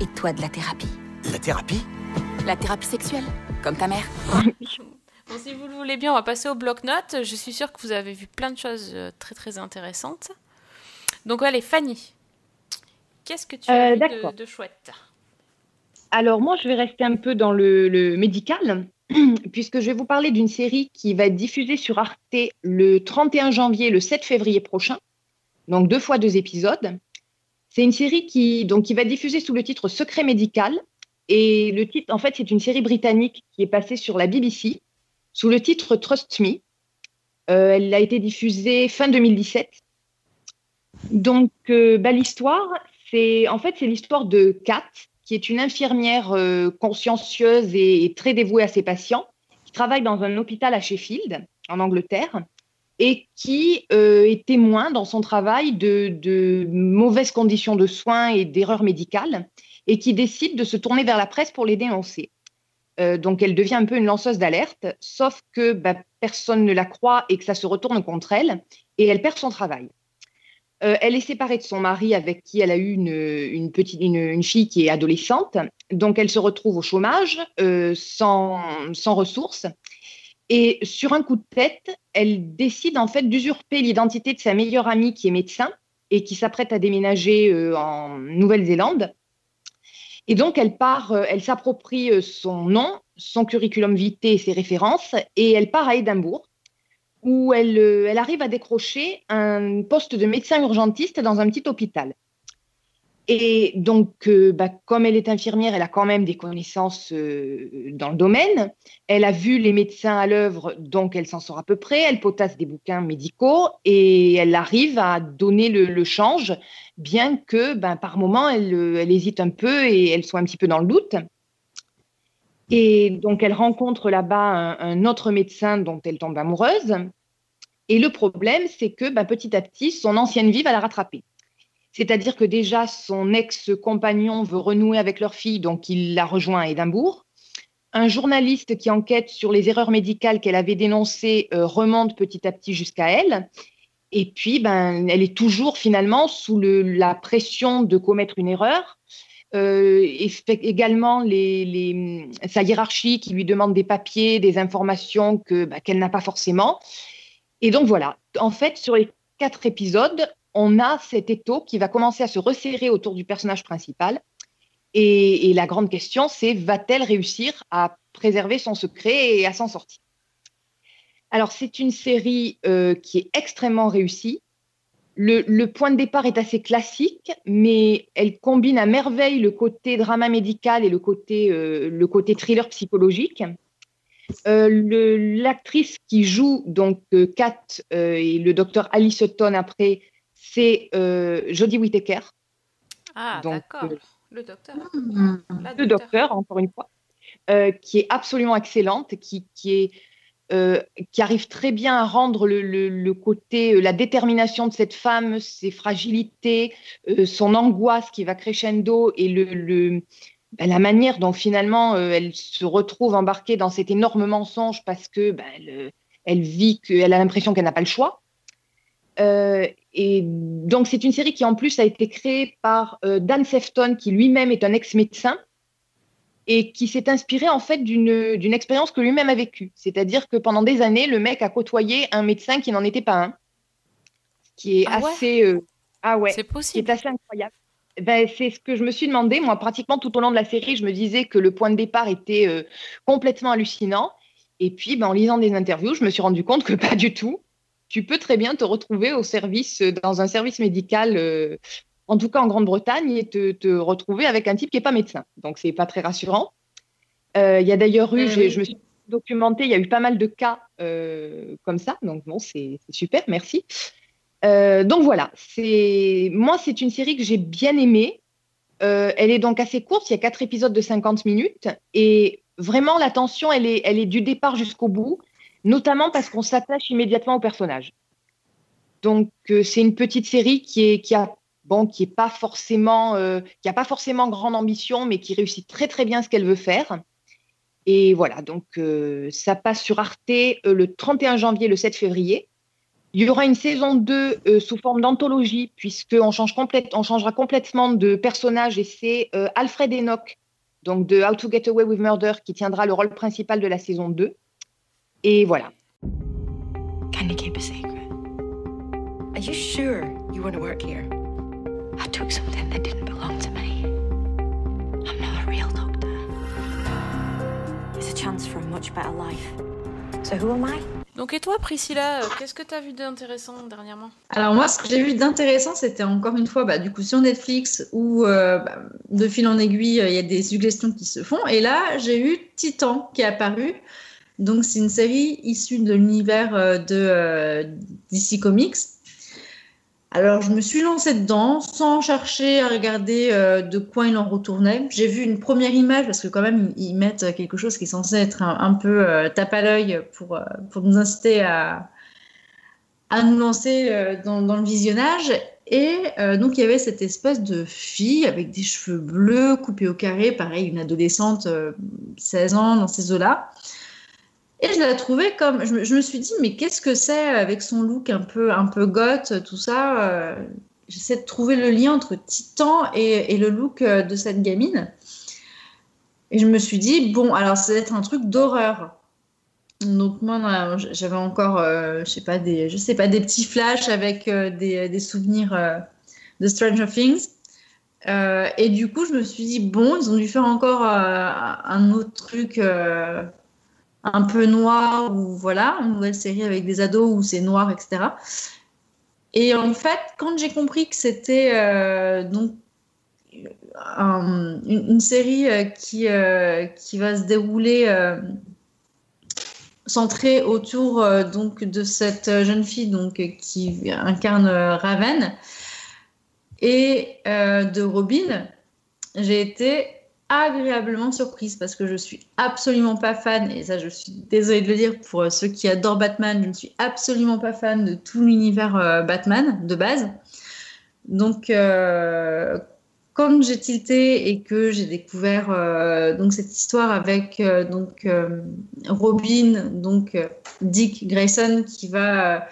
Et toi de la thérapie. La thérapie? La thérapie sexuelle, comme ta mère. Bon, si vous le voulez bien, on va passer au bloc-notes. Je suis sûre que vous avez vu plein de choses euh, très très intéressantes. Donc, allez, Fanny, qu'est-ce que tu as Euh, vu de, chouette? Alors moi, je vais rester un peu dans le, le médical, puisque je vais vous parler d'une série qui va être diffusée sur Arte le 31 janvier et le 7 février prochain, donc deux fois deux épisodes. C'est une série qui, donc, qui va être diffusée sous le titre Secret médical. Et le titre, en fait, c'est une série britannique qui est passée sur la BBC sous le titre Trust Me. Euh, elle a été diffusée fin 2017. Donc, euh, bah, l'histoire, c'est en fait c'est l'histoire de Kat, qui est une infirmière euh, consciencieuse et, très dévouée à ses patients, qui travaille dans un hôpital à Sheffield, en Angleterre, et qui est témoin dans son travail de mauvaises conditions de soins et d'erreurs médicales, et qui décide de se tourner vers la presse pour les dénoncer. Euh, donc elle devient un peu une lanceuse d'alerte, sauf que bah, personne ne la croit et que ça se retourne contre elle, et elle perd son travail. Euh, elle est séparée de son mari avec qui elle a eu une, petite, une, fille qui est adolescente. Donc, elle se retrouve au chômage, euh, sans, sans ressources. Et sur un coup de tête, elle décide en fait d'usurper l'identité de sa meilleure amie qui est médecin et qui s'apprête à déménager en Nouvelle-Zélande. Et donc, elle part, euh, elle s'approprie euh, son nom, son curriculum vitae et ses références, et elle part à Édimbourg où elle, euh, elle arrive à décrocher un poste de médecin urgentiste dans un petit hôpital. Et donc, euh, bah, comme elle est infirmière, elle a quand même des connaissances euh, dans le domaine. Elle a vu les médecins à l'œuvre, donc elle s'en sort à peu près. Elle potasse des bouquins médicaux et elle arrive à donner le, le change, bien que ben, par moment, elle, euh, elle hésite un peu et elle soit un petit peu dans le doute. Et donc, elle rencontre là-bas un, un autre médecin dont elle tombe amoureuse. Et le problème, c'est que ben, petit à petit, son ancienne vie va la rattraper. C'est-à-dire que déjà, son ex-compagnon veut renouer avec leur fille, donc il la rejoint à Édimbourg. Un journaliste qui enquête sur les erreurs médicales qu'elle avait dénoncées euh, remonte petit à petit jusqu'à elle. Et puis, ben, elle est toujours finalement sous la pression de commettre une erreur. Euh, également sa hiérarchie qui lui demande des papiers, des informations que, bah, qu'elle n'a pas forcément. Et donc voilà, en fait, sur les quatre épisodes, on a cet étau qui va commencer à se resserrer autour du personnage principal. Et, la grande question, c'est va-t-elle réussir à préserver son secret et à s'en sortir? Alors, c'est une série euh, qui est extrêmement réussie. Le, point de départ est assez classique, mais elle combine à merveille le côté drama médical et le côté, euh, le côté thriller psychologique. Euh, L'actrice qui joue donc euh, Kat et le docteur Alice Sutton après, c'est euh, Jodie Whittaker. Ah, d'accord. le docteur. Mmh. Le docteur, encore une fois, euh, qui est absolument excellente, qui, qui, est, euh, qui arrive très bien à rendre le, le, le, côté, la détermination de cette femme, ses fragilités, euh, son angoisse qui va crescendo et le, le ben, la manière dont finalement euh, elle se retrouve embarquée dans cet énorme mensonge parce que ben, elle, elle vit qu'elle a l'impression qu'elle n'a pas le choix. Euh, et donc, c'est une série qui, en plus, a été créée par euh, Dan Sefton, qui lui-même est un ex-médecin et qui s'est inspiré, en fait, d'une expérience que lui-même a vécue. C'est-à-dire que pendant des années, le mec a côtoyé un médecin qui n'en était pas un, qui est ah assez. Ouais ah ouais. C'est possible. Assez incroyable. Ben, c'est ce que je me suis demandé. Moi, pratiquement tout au long de la série, je me disais que le point de départ était euh, complètement hallucinant. Et puis, ben, en lisant des interviews, je me suis rendu compte que pas du tout. Tu peux très bien te retrouver au service, dans un service médical, euh, en tout cas en Grande-Bretagne, et te, te, retrouver avec un type qui n'est pas médecin. Donc, c'est pas très rassurant. Euh, il y a d'ailleurs eu, je me suis documenté, il y a eu pas mal de cas euh, comme ça. Donc, bon, c'est super, merci. Euh, donc voilà, moi, c'est une série que j'ai bien aimée. Euh, elle est donc assez courte, il y a quatre épisodes de 50 minutes. Et vraiment, la tension, elle est, elle est du départ jusqu'au bout, notamment parce qu'on s'attache immédiatement au personnage. Donc, c'est une petite série qui est, qui a bon, qui pas forcément, qui a pas forcément grande ambition, mais qui réussit très très bien ce qu'elle veut faire. Et voilà, donc euh, ça passe sur Arte euh, le 31 janvier, le 7 février. Il y aura une saison 2 euh, sous forme d'anthologie, puisqu'on change on changera complètement de personnage, et c'est Alfred Enoch, donc de How to Get Away with Murder, qui tiendra le rôle principal de la saison 2. Et voilà. Can you keep a secret? Are you sure you want to work here? I took something that didn't belong to me. I'm not a real doctor. chance for a much better life. So who am I? Donc et toi Priscilla, euh, qu'est-ce que tu as vu d'intéressant dernièrement? Alors moi ce que j'ai vu d'intéressant c'était encore une fois bah, du coup sur Netflix où euh, bah, de fil en aiguille il y a des suggestions qui se font et là j'ai eu Titan qui est apparu. Donc c'est une série issue de l'univers euh, de DC Comics alors, je me suis lancée dedans sans chercher à regarder euh, de quoi il en retournait. J'ai vu une première image parce que quand même, ils, mettent quelque chose qui est censé être un, peu euh, tape à l'œil pour, euh, pour nous inciter à, à nous lancer dans, dans, le visionnage. Et donc, il y avait cette espèce de fille avec des cheveux bleus coupés au carré, pareil, une adolescente, 16 ans, dans ces eaux-là. Et je la trouvais comme. Je me, suis dit, mais qu'est-ce que c'est avec son look un peu, un peu goth, tout ça euh, J'essaie de trouver le lien entre Titan et, et, le look euh, de cette gamine. Et je me suis dit, bon, alors ça va être un truc d'horreur. Donc moi, j'avais encore, euh, je sais pas, des, je sais pas, des petits flashs avec des, des, souvenirs de Stranger Things. et du coup, je me suis dit, bon, ils ont dû faire encore un autre truc un peu noir ou voilà, une nouvelle série avec des ados où c'est noir, etc. Et en fait, quand j'ai compris que c'était euh, donc une, série euh, qui, euh, qui va se dérouler centrée autour donc de cette jeune fille donc qui incarne Raven et de Robin, j'ai été agréablement surprise parce que je suis absolument pas fan, et ça je suis désolée de le dire pour ceux qui adorent Batman, je ne suis absolument pas fan de tout l'univers euh, Batman de base. Donc euh, quand j'ai tilté et que j'ai découvert euh, donc cette histoire avec donc Robin, donc Dick Grayson qui va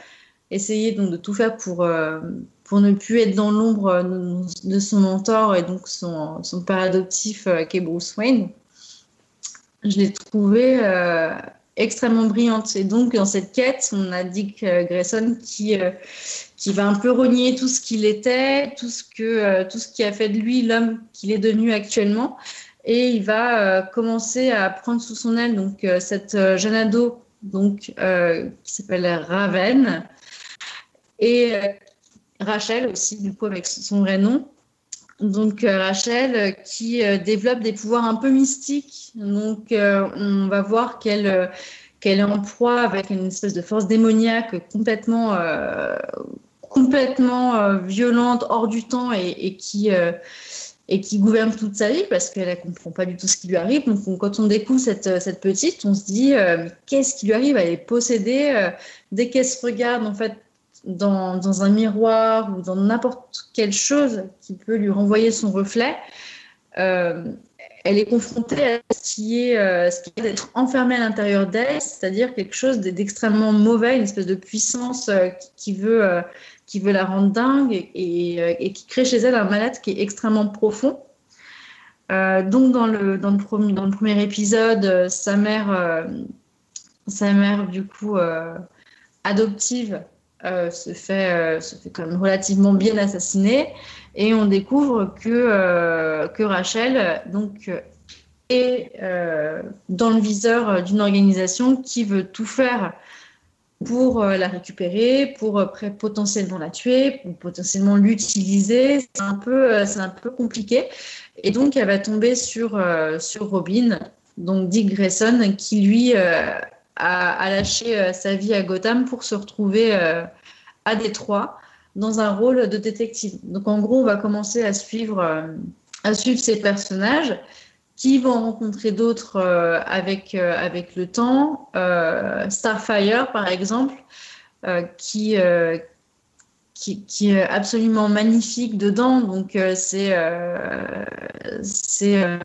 essayer donc de tout faire pour pour ne plus être dans l'ombre de son mentor et donc son, son père adoptif euh, qui est Bruce Wayne. Je l'ai trouvé euh, extrêmement brillante. Et donc, dans cette quête, on a Dick euh, Grayson qui, qui va un peu renier tout ce qu'il était, tout ce, que, tout ce qui a fait de lui l'homme qu'il est devenu actuellement. Et il va commencer à prendre sous son aile donc, cette jeune ado donc, qui s'appelle Raven et Rachel aussi, du coup, avec son vrai nom. Donc euh, Rachel euh, qui euh, développe des pouvoirs un peu mystiques. Donc on va voir qu'elle qu'elle est en proie avec une espèce de force démoniaque complètement complètement violente, hors du temps et, qui et qui gouverne toute sa vie parce qu'elle ne comprend pas du tout ce qui lui arrive. Donc, quand on découvre cette, cette petite, on se dit qu'est-ce qui lui arrive? Elle est possédée. dès qu'elle se regarde, en fait, dans, un miroir ou dans n'importe quelle chose qui peut lui renvoyer son reflet, euh, elle est confrontée à ce qui est, euh, ce qui est d'être enfermée à l'intérieur d'elle, c'est-à-dire quelque chose d'extrêmement mauvais, une espèce de puissance euh, qui, veut, qui veut la rendre dingue et, qui crée chez elle un malade qui est extrêmement profond. donc dans le, dans, le premier, dans le premier épisode, sa mère, sa mère du coup adoptive euh, se, fait, euh, se fait quand même relativement bien assassiner et on découvre que, euh, que Rachel donc, est dans le viseur d'une organisation qui veut tout faire pour la récupérer, pour potentiellement la tuer, pour potentiellement l'utiliser. C'est un peu, un peu compliqué. Et donc, elle va tomber sur, sur Robin, donc Dick Grayson, qui lui a, a lâché euh, sa vie à Gotham pour se retrouver euh, à Détroit dans un rôle de détective. Donc, en gros, on va commencer à suivre, euh, à ces personnages qui vont rencontrer d'autres avec, avec le temps. Starfire, par exemple, qui, qui, qui est absolument magnifique dedans. Donc, c'est c'est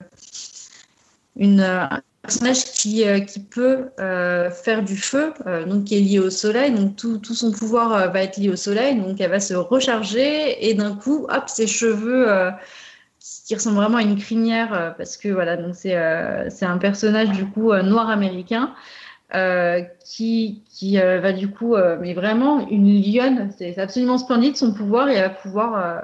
une, un personnage qui, euh, qui peut euh, faire du feu, euh, donc qui est lié au soleil. Donc, tout, tout son pouvoir va être lié au soleil. Donc, elle va se recharger et d'un coup, hop, ses cheveux. euh, qui ressemble vraiment à une crinière parce que voilà donc c'est un personnage du coup noir américain qui qui va du coup mais vraiment une lionne c'est absolument splendide son pouvoir et elle va pouvoir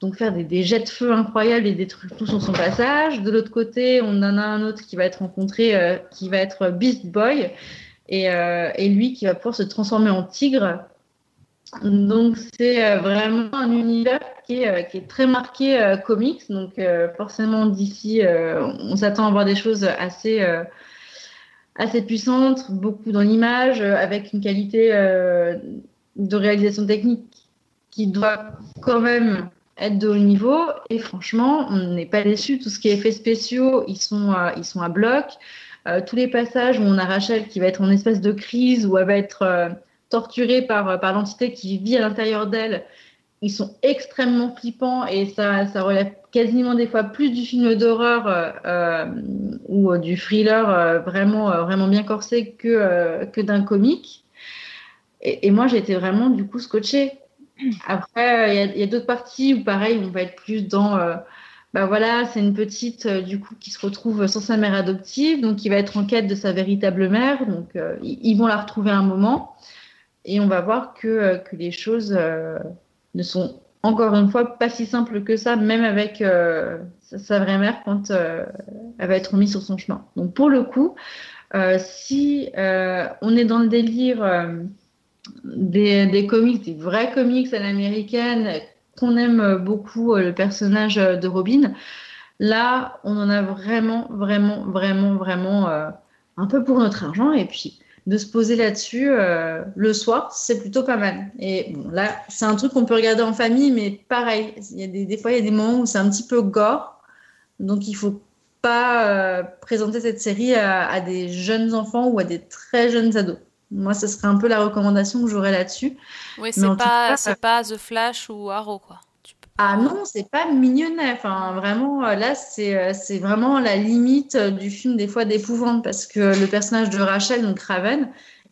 donc faire des, des jets de feu incroyables et détruire tout sur son passage. De l'autre côté on en a un autre qui va être rencontré euh, qui va être Beast Boy. Et, euh, et lui qui va pouvoir se transformer en tigre. Donc c'est euh, vraiment un univers qui est, très marqué comics. Donc forcément d'ici, on s'attend à voir des choses assez, puissantes, beaucoup dans l'image, avec une qualité de réalisation technique qui doit quand même être de haut niveau. Et franchement, on n'est pas déçu. Tout ce qui est effets spéciaux, ils sont, à- ils sont à bloc. Euh, tous les passages où on a Rachel qui va être en espèce de crise, où elle va être euh, torturée par, par l'entité qui vit à l'intérieur d'elle, ils sont extrêmement flippants et ça, ça relève quasiment des fois plus du film d'horreur euh, euh, ou euh, du thriller euh, vraiment, euh, vraiment bien corsé que, euh, que d'un comique. Et, et moi, été vraiment du coup scotchée. Après, euh, il y a, d'autres parties où pareil, on va être plus dans. euh, bah voilà, c'est une petite euh, du coup qui se retrouve sans sa mère adoptive, donc qui va être en quête de sa véritable mère. Donc euh, ils, vont la retrouver un moment et on va voir que, que les choses ne sont encore une fois pas si simples que ça, même avec sa, sa vraie mère quand elle va être remise sur son chemin. Donc pour le coup, si on est dans le délire des, des comics, des vrais comics à l'américaine, qu'on aime beaucoup euh, le personnage de Robin, là on en a vraiment, vraiment, vraiment, vraiment euh, un peu pour notre argent. Et puis de se poser là-dessus euh, le soir, c'est plutôt pas mal. Et bon, là, c'est un truc qu'on peut regarder en famille, mais pareil, il y a des, des fois, il y a des moments où c'est un petit peu gore. Donc, il faut pas présenter cette série à, à des jeunes enfants ou à des très jeunes ados. Moi, ce serait un peu la recommandation que j'aurais là-dessus. Oui, c'est pas, cas, c'est pas The Flash ou Arrow, quoi. Ah non, c'est pas mignonnet. Enfin, vraiment, euh, là, c'est euh, c'est vraiment la limite euh, du film, des fois, d'épouvante, parce que le personnage de Rachel, donc Raven,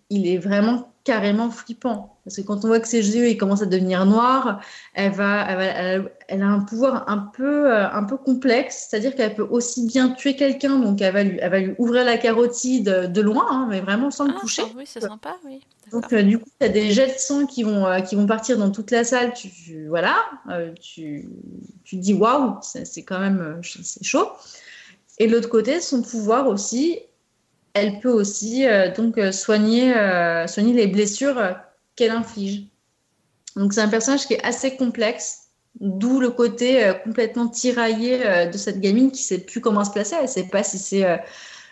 il est vraiment carrément flippant. Parce que quand on voit que ses yeux, ils commencent à devenir noirs, elle, va, elle, va- elle- elle a un pouvoir un peu, euh, un peu complexe, c'est-à-dire qu'elle peut aussi bien tuer quelqu'un, donc elle va, lui, elle va lui ouvrir la carotide de loin, hein, mais vraiment sans le Ah, toucher. oui, c'est sympa, oui. Donc, euh, du coup, tu as des jets de sang qui vont, euh, qui vont partir dans toute la salle. Tu, tu- voilà, euh, tu, tu te dis waouh, c'est quand même c'est chaud. Et de l'autre côté, son pouvoir aussi, elle peut aussi euh, donc euh, soigner, euh, soigner les blessures qu'elle inflige. Donc, c'est un personnage qui est assez complexe, d'où le côté complètement tiraillé de cette gamine qui sait plus comment se placer. Elle sait pas si c'est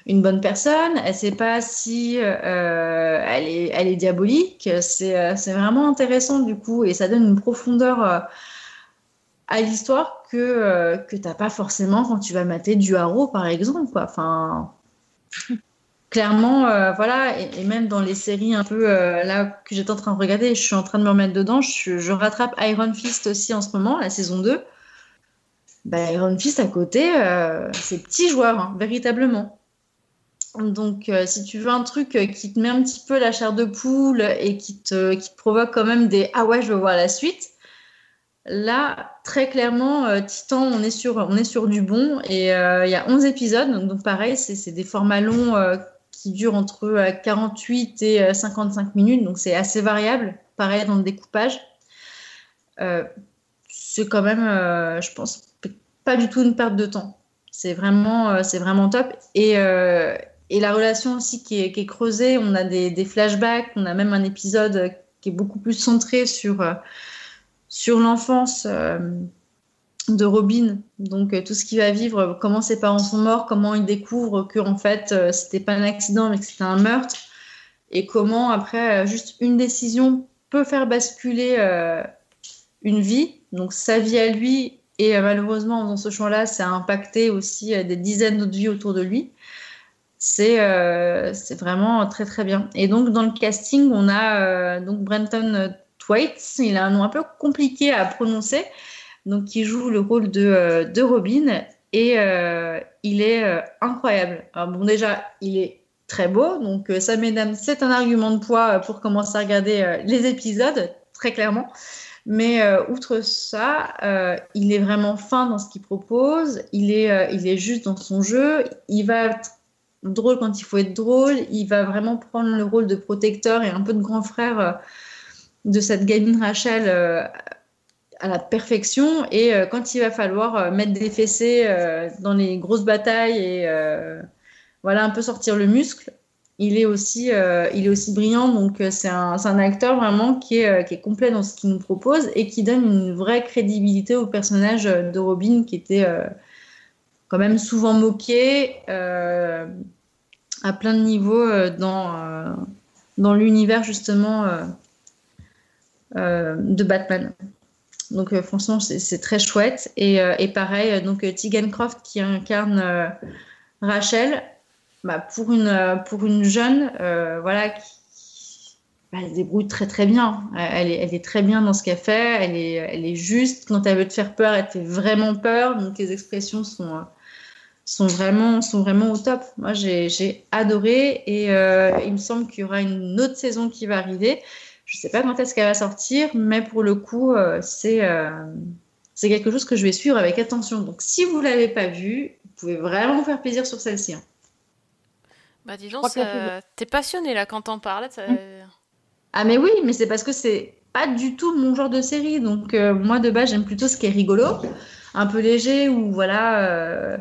une bonne personne, elle sait pas si elle, est, diabolique. C'est vraiment intéressant du coup et ça donne une profondeur à l'histoire que, que tu n'as pas forcément quand tu vas mater du Haro par exemple. Quoi. Clairement, euh, voilà, et, même dans les séries un peu euh, là que j'étais en train de regarder, je suis en train de me remettre dedans, je, rattrape Iron Fist aussi en ce moment, la saison 2. Bah, Iron Fist à côté, euh, c'est petit joueur, hein, véritablement. Donc, si tu veux un truc qui te met un petit peu la chair de poule et qui te, provoque quand même des Ah ouais, je veux voir la suite, là, très clairement, Titan, on est, sur, du bon. Et il y a 11 épisodes, donc, pareil, c'est c'est des formats longs qui durent entre euh, 48 et euh, 55 minutes, donc c'est assez variable, pareil dans le découpage. Euh, c'est quand même, euh, je pense, pas du tout une perte de temps. C'est vraiment, euh, c'est vraiment top. Et, euh, et la relation aussi qui est, creusée, on a des, des flashbacks, on a même un épisode qui est beaucoup plus centré sur, euh, sur l'enfance euh, de Robin. Donc euh, tout ce qu'il va vivre, comment ses parents sont morts, comment il découvre que en fait euh, c'était pas un accident mais que c'était un meurtre, et comment après euh, juste une décision peut faire basculer une vie. Donc sa vie à lui et malheureusement en faisant ce choix-là, ça a impacté aussi des dizaines d'autres vies autour de lui. C'est vraiment très très bien. Et donc dans le casting, on a donc Brenton Thwaites, il a un nom un peu compliqué à prononcer, donc qui joue le rôle de, euh, de Robin et euh, il est euh, incroyable. Bon déjà, il est très beau, donc ça mesdames, c'est un argument de poids pour commencer à regarder les épisodes, très clairement. Mais outre ça, il est vraiment fin dans ce qu'il propose, il est, il est juste dans son jeu, il va être drôle quand il faut être drôle, il va vraiment prendre le rôle de protecteur et un peu de grand frère de cette gamine Rachel à la perfection. Et euh, quand il va falloir euh, mettre des fessées euh, dans les grosses batailles et voilà un peu sortir le muscle, il est aussi, il est aussi brillant. Donc c'est un, un acteur vraiment qui est, qui est complet dans ce qu'il nous propose et qui donne une vraie crédibilité au personnage de Robin qui était quand même souvent moqué à plein de niveaux dans, dans l'univers justement de Batman. Donc euh, franchement c'est très chouette. Et, euh, pareil euh, donc Tegan Croft qui incarne Rachel bah, pour une pour une jeune voilà qui bah, elle se débrouille très très bien. Elle est, très bien dans ce qu'elle fait. Elle est, elle est juste. Quand elle veut te faire peur elle te fait vraiment peur. Donc les expressions sont sont vraiment sont vraiment au top. Moi j'ai adoré. Et il me semble qu'il y aura une autre saison qui va arriver je sais pas quand est-ce qu'elle va sortir mais pour le coup euh, c'est euh, c'est quelque chose que je vais suivre avec attention donc si vous l'avez pas vu vous pouvez vraiment vous faire plaisir sur celle-ci hein. Bah dis donc, ça- t'es passionné là quand t'en parles. ça- Ah mais oui, mais c'est parce que c'est pas du tout mon genre de série. Donc euh, moi de base j'aime plutôt ce qui est rigolo, un peu léger ou voilà, euh,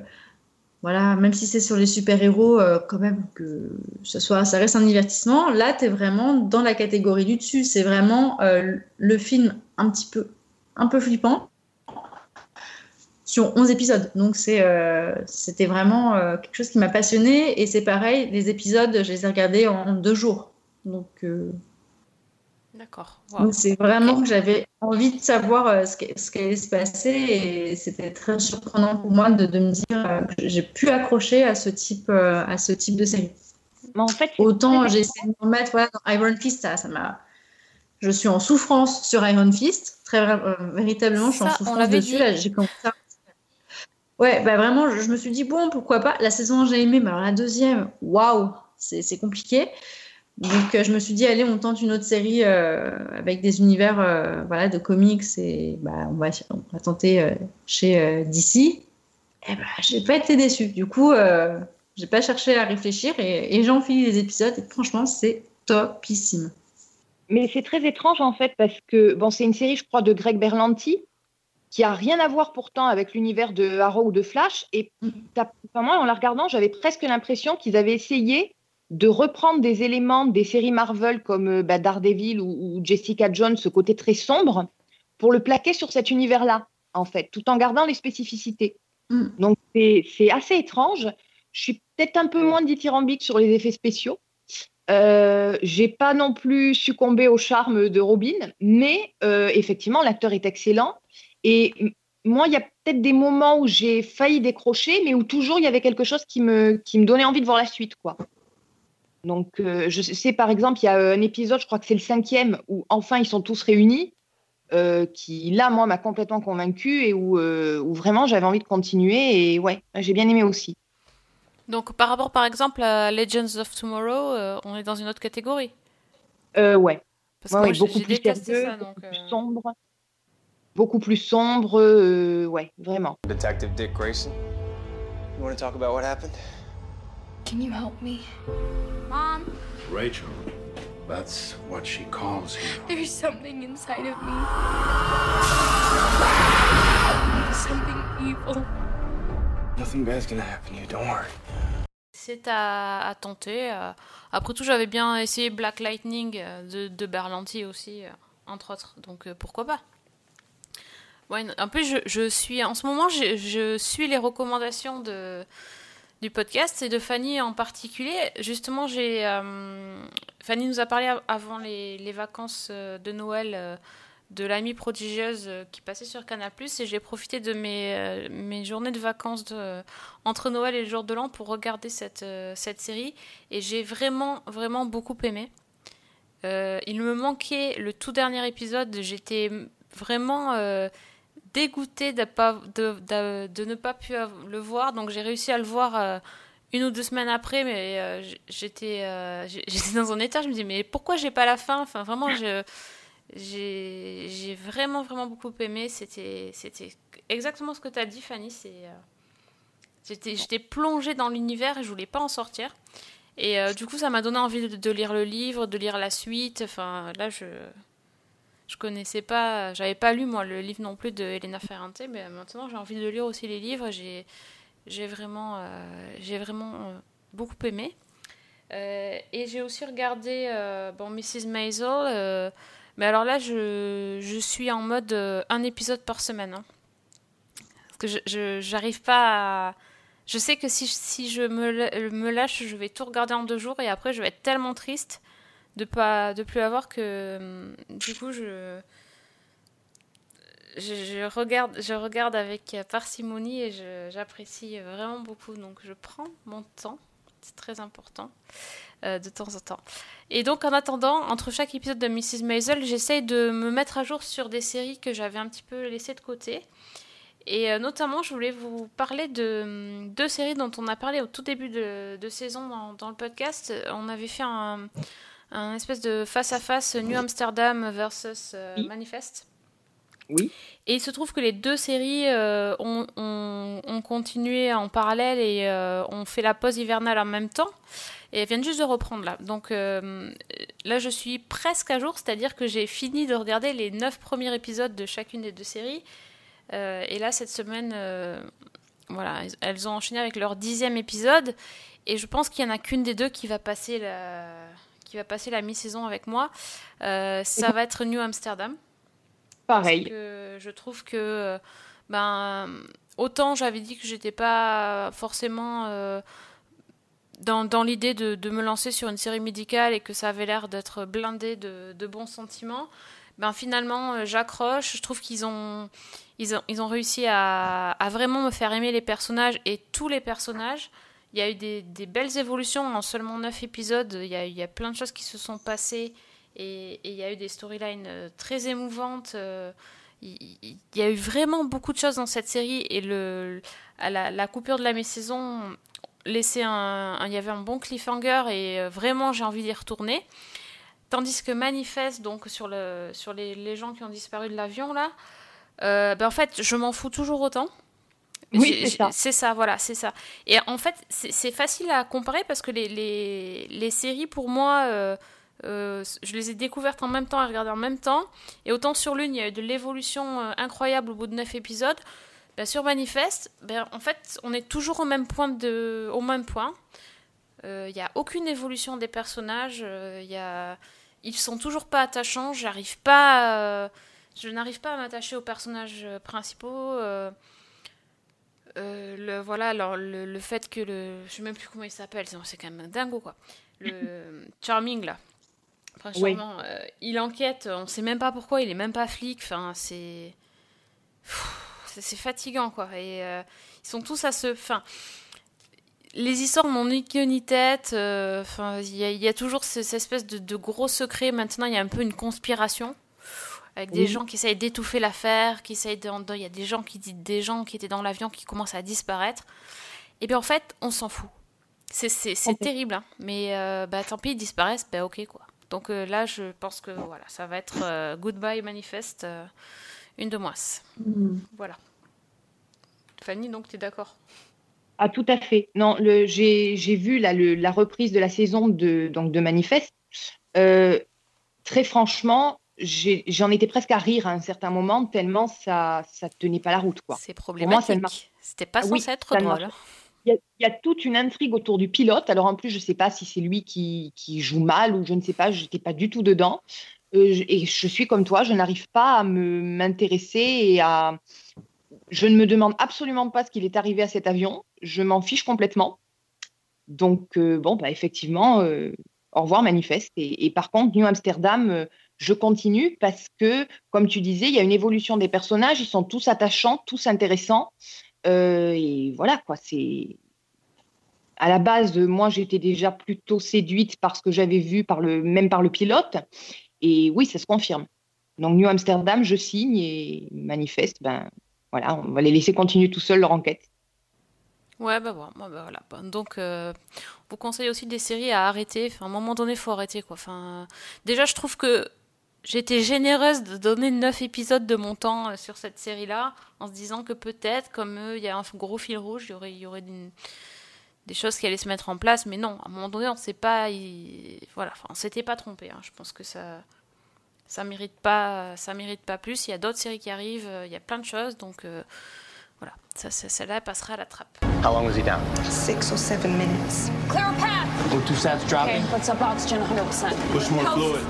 voilà, même si c'est sur les super-héros, euh, quand même que ce soit, ça reste un divertissement. Là t'es vraiment dans la catégorie du dessus. C'est vraiment euh, le film un petit peu, un peu flippant sur 11 épisodes. Donc euh, c'était vraiment quelque chose qui m'a passionné et c'est pareil, les épisodes je les ai regardés en deux jours. Donc donc c'est vraiment que j'avais envie de savoir euh, ce qui ce qui allait se passer et c'était très surprenant pour moi de, de me dire euh, que j'ai pu accrocher à ce type, euh, à ce type de série. Mais en fait, c'est Autant j'ai essayé de me mettre voilà, dans Iron Fist, ça, ça m'a... Je suis en souffrance sur Iron Fist, très euh, véritablement, je suis en souffrance dessus. j'ai commencé à- Ouais, bah vraiment, je, je me suis dit, bon, pourquoi pas. La saison 1, j'ai aimé, mais alors la deuxième, waouh, c'est c'est compliqué. Donc, euh, je me suis dit, allez, on tente une autre série euh, avec des univers euh, voilà, de comics et bah, on, va, on va tenter euh, chez DC. Et bah, j'ai pas été déçue. Du coup, j'ai pas cherché à réfléchir et, et j'ai enfilé les épisodes et franchement, c'est topissime. Mais c'est très étrange en fait parce que bon, c'est une série, je crois, de Greg Berlanti qui a rien à voir pourtant avec l'univers de Arrow ou de Flash. Et t'as- enfin, moi, en la regardant, j'avais presque l'impression qu'ils avaient essayé de reprendre des éléments des séries Marvel comme euh, bah, Daredevil ou, ou Jessica Jones, ce côté très sombre, pour le plaquer sur cet univers-là, en fait, tout en gardant les spécificités. Mm. Donc c'est assez étrange. Je suis peut-être un peu moins dithyrambique sur les effets spéciaux. Euh, j'ai pas non plus succombé au charme de Robin, mais euh, effectivement, l'acteur est excellent. Et moi, il y a peut-être des moments où j'ai failli décrocher, mais où toujours il y avait quelque chose qui me, qui me donnait envie de voir la suite, quoi. Donc, euh, je sais par exemple, il y a un épisode, je crois que c'est le cinquième, où enfin ils sont tous réunis, euh, qui là, moi, m'a complètement convaincu et où, euh, où vraiment j'avais envie de continuer. Et ouais, j'ai bien aimé aussi. Donc par rapport par exemple à Legends of Tomorrow, euh, on est dans une autre catégorie. Euh, ouais. Parce Ouais, que ouais, beaucoup plus détesté sérieux, ça. beaucoup Donc, plus euh, sombre. Beaucoup plus sombre, euh, ouais, vraiment. Detective Dick Grayson. You want to talk about what happened? Can you help me? Mom, Rachel, that's what she calls you. There's something inside of me. Something evil. Nothing bad's gonna happen to you, don't worry. C'est à, à tenter. euh. Après tout, j'avais bien essayé Black Lightning euh, de, de Berlanti aussi, euh, entre autres. Donc pourquoi pas Ouais, en plus, je, je suis en ce moment, je, je suis les recommandations de, du podcast et de Fanny en particulier. Justement, j'ai euh, Fanny nous a parlé av- avant les, les vacances euh, de Noël euh, de l'amie prodigieuse qui passait sur Canal+, et j'ai profité de mes, mes journées de vacances entre Noël et le jour de l'an pour regarder cette, cette série, et j'ai vraiment, vraiment beaucoup aimé. Il me manquait le tout dernier épisode, j'étais vraiment dégoûtée de, ne pas pu le voir, donc j'ai réussi à le voir euh, une ou deux semaines après, mais euh, euh, j'étais dans un état, je me disais, mais pourquoi j'ai pas la fin? Enfin, vraiment, j'ai vraiment vraiment beaucoup aimé. C'était c'était exactement ce que tu as dit Fanny. J'étais plongée dans l'univers et je voulais pas en sortir. Et du coup ça m'a donné envie de, de lire le livre de lire la suite. Enfin là je je connaissais pas j'avais pas lu moi le livre non plus de Elena Ferrante mais maintenant j'ai envie de lire aussi les livres j'ai j'ai vraiment euh, j'ai vraiment euh, beaucoup aimé Euh, et j'ai aussi regardé bon Mrs Maisel mais alors là, je, je suis en mode un épisode par semaine. hein. Parce que je, j'arrive pas. Je sais que si, si je me lâche, je vais tout regarder en deux jours et après, je vais être tellement triste de pas de plus avoir que hum, du coup, je, je, regarde, je regarde avec parcimonie et j'apprécie vraiment beaucoup. Donc, je prends mon temps. C'est très important euh, de temps en temps. Et donc, en attendant, entre chaque épisode de Mrs. Maisel, j'essaye de me mettre à jour sur des séries que j'avais un petit peu laissées de côté. Et euh, notamment, je voulais vous parler de hum, deux séries dont on a parlé au tout début de, de saison dans, dans le podcast. On avait fait un, un espèce de face-à-face New Amsterdam versus euh, Oui. Manifest. Oui. Et il se trouve que les deux séries euh, ont, ont- ont continué en parallèle et euh, ont fait la pause hivernale en même temps. Et elles viennent juste de reprendre là. Donc là, je suis presque à jour, c'est-à-dire que j'ai fini de regarder les neuf premiers épisodes de chacune des deux séries. Et là, cette semaine, voilà, elles ont enchaîné avec leur dixième épisode. Et je pense qu'il y en a qu'une des deux qui va passer la, qui va passer la mi-saison avec moi. Euh, ça va être New Amsterdam. Pareil. Parce que je trouve que euh, ben autant j'avais dit que j'étais pas forcément euh, dans, dans l'idée de, de me lancer sur une série médicale et que ça avait l'air d'être blindé de, de bons sentiments, ben finalement j'accroche. Je trouve qu'ils ont ils ont, ils ont réussi à, à vraiment me faire aimer les personnages et tous les personnages. Il y a eu des, belles évolutions en seulement 9 épisodes. Il y, a, plein de choses qui se sont passées et, il y a eu des storylines euh, très émouvantes. euh, Il y a eu vraiment beaucoup de choses dans cette série et la, coupure de la mi-saison laissait un, il y avait un bon cliffhanger et euh, vraiment j'ai envie d'y retourner. Tandis que Manifeste, donc sur, le, sur les, gens qui ont disparu de l'avion là, ben en fait je m'en fous toujours autant. Oui, c'est ça. Ça, voilà, c'est ça. Et en fait, c'est facile à comparer parce que les, les, les séries, pour moi, euh, euh, je les ai découvertes en même temps et regardées en même temps. Et autant sur l'une, il y a eu de l'évolution euh, incroyable au bout de neuf épisodes. Ben, sur Manifeste, ben, en fait, on est toujours au même point. De, au même point. Il n'y a aucune évolution des personnages. il y a, ils sont toujours pas attachants. J'arrive pas, je n'arrive pas à m'attacher aux personnages principaux. Euh, le, voilà, alors le, le fait que le. Je sais même plus comment il s'appelle, c'est quand même un dingo quoi. Le Charming là. Franchement, euh, il enquête, on sait même pas pourquoi, il est même pas flic, enfin c'est. C'est fatigant quoi. Et euh, ils sont tous à se. Enfin. Les histoires n'ont ni queue ni tête. Enfin, il y, a- il y a toujours ce- cette espèce de, de gros secret. Maintenant, il y a un peu une conspiration avec des Oui. gens qui essayent d'étouffer l'affaire, qui essayent de, il y a des gens qui disent des gens qui étaient dans l'avion qui commencent à disparaître. Et bien en fait, on s'en fout. C'est c'est- c'est Ok. terrible, hein. mais euh, bah tant pis, ils disparaissent, bah ok quoi. Donc euh, là, je pense que voilà, ça va être euh, Goodbye Manifest, une de moins. Voilà. Fanny, donc tu es d'accord? Ah, tout à fait. Non, le, j'ai, j'ai vu là, le- la reprise de la saison de, donc, de Manifeste. Euh, très franchement, j'en étais presque à rire à un certain moment, tellement ça ça tenait pas la route. quoi. C'est problématique. C'était pas Oui, censé être ça ne drôle. marche. Il y, a, il y a toute une intrigue autour du pilote. Alors en plus, je ne sais pas si c'est lui qui, qui joue mal ou je ne sais pas, je n'étais pas du tout dedans. Euh, je- et je suis comme toi, je n'arrive pas à me m'intéresser et à... Je ne me demande absolument pas ce qu'il est arrivé à cet avion. Je m'en fiche complètement. Donc, euh, bon, bah, effectivement, euh, au revoir, manifeste. Et, et par contre, New Amsterdam, je continue parce que, comme tu disais, il y a une évolution des personnages. Ils sont tous attachants, tous intéressants. Euh, et voilà, quoi, c'est. À la base, moi, j'étais déjà plutôt séduite par ce que j'avais vu, même par le pilote. Et oui, ça se confirme. Donc, New Amsterdam, je signe et manifeste, ben voilà, on va les laisser continuer tout seuls leur enquête. Ouais, bah, bah, voilà. Donc, euh, vous conseille aussi des séries à arrêter. Enfin, à un moment donné, il faut arrêter, quoi. Enfin, déjà, je trouve que j'étais généreuse de donner 9 épisodes de mon temps euh, sur cette série-là, en se disant que peut-être, comme eux, il y a un gros fil rouge, il y aurait, il y aurait une- des choses qui allaient se mettre en place. Mais non, à un moment donné, on ne sait pas. il- Voilà, enfin, on s'était pas trompé. hein. Je pense que ça. Ça mérite pas, ça mérite pas plus. Il y a d'autres séries qui arrivent, euh, il y a plein de choses, donc euh, voilà, ça, ça- celle-là elle passera à la trappe. How long was he down? Six or seven minutes. Clear a path. Go two sats dropping. Okay, up oxygen 100%. Push more fluid.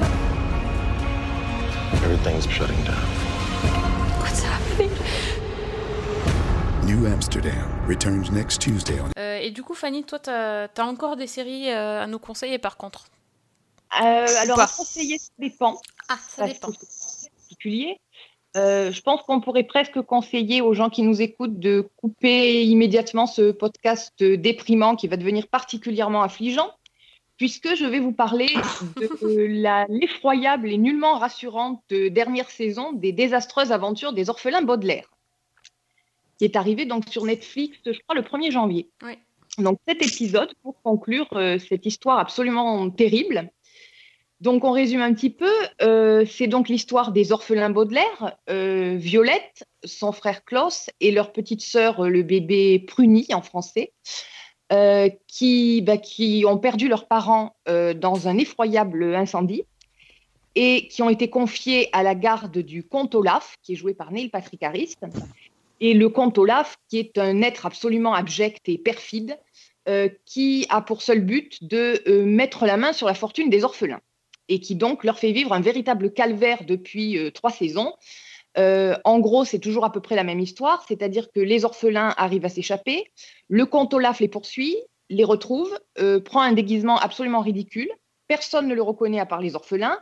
Everything's shutting down. What's happening? New Amsterdam returns next Tuesday on Euh, et du coup, Fanny, toi, t'as as encore des séries euh, à nous conseiller par contre? Euh, alors, à conseiller, ça dépend. Ah, ça dépend. particulier. Euh, je pense qu'on pourrait presque conseiller aux gens qui nous écoutent de couper immédiatement ce podcast déprimant qui va devenir particulièrement affligeant, puisque je vais vous parler de l'effroyable et nullement rassurante dernière saison des désastreuses aventures des orphelins Baudelaire, qui est arrivée donc sur Netflix, je crois, le 1er janvier. Oui. Donc cet épisode, pour conclure euh, cette histoire absolument terrible, donc on résume un petit peu, euh, c'est donc l'histoire des orphelins Baudelaire, euh, Violette, son frère Klaus et leur petite sœur, euh, le bébé Pruny en français, euh, qui, bah, qui ont perdu leurs parents euh, dans un effroyable incendie et qui ont été confiés à la garde du comte Olaf, qui est joué par Neil Patrick Harris. Et le comte Olaf, qui est un être absolument abject et perfide, euh, qui a pour seul but de mettre la main sur la fortune des orphelins et qui donc leur fait vivre un véritable calvaire depuis trois saisons. Euh, en gros, c'est toujours à peu près la même histoire, c'est-à-dire que les orphelins arrivent à s'échapper, le comte Olaf les poursuit, les retrouve, euh, prend un déguisement absolument ridicule, personne ne le reconnaît à part les orphelins,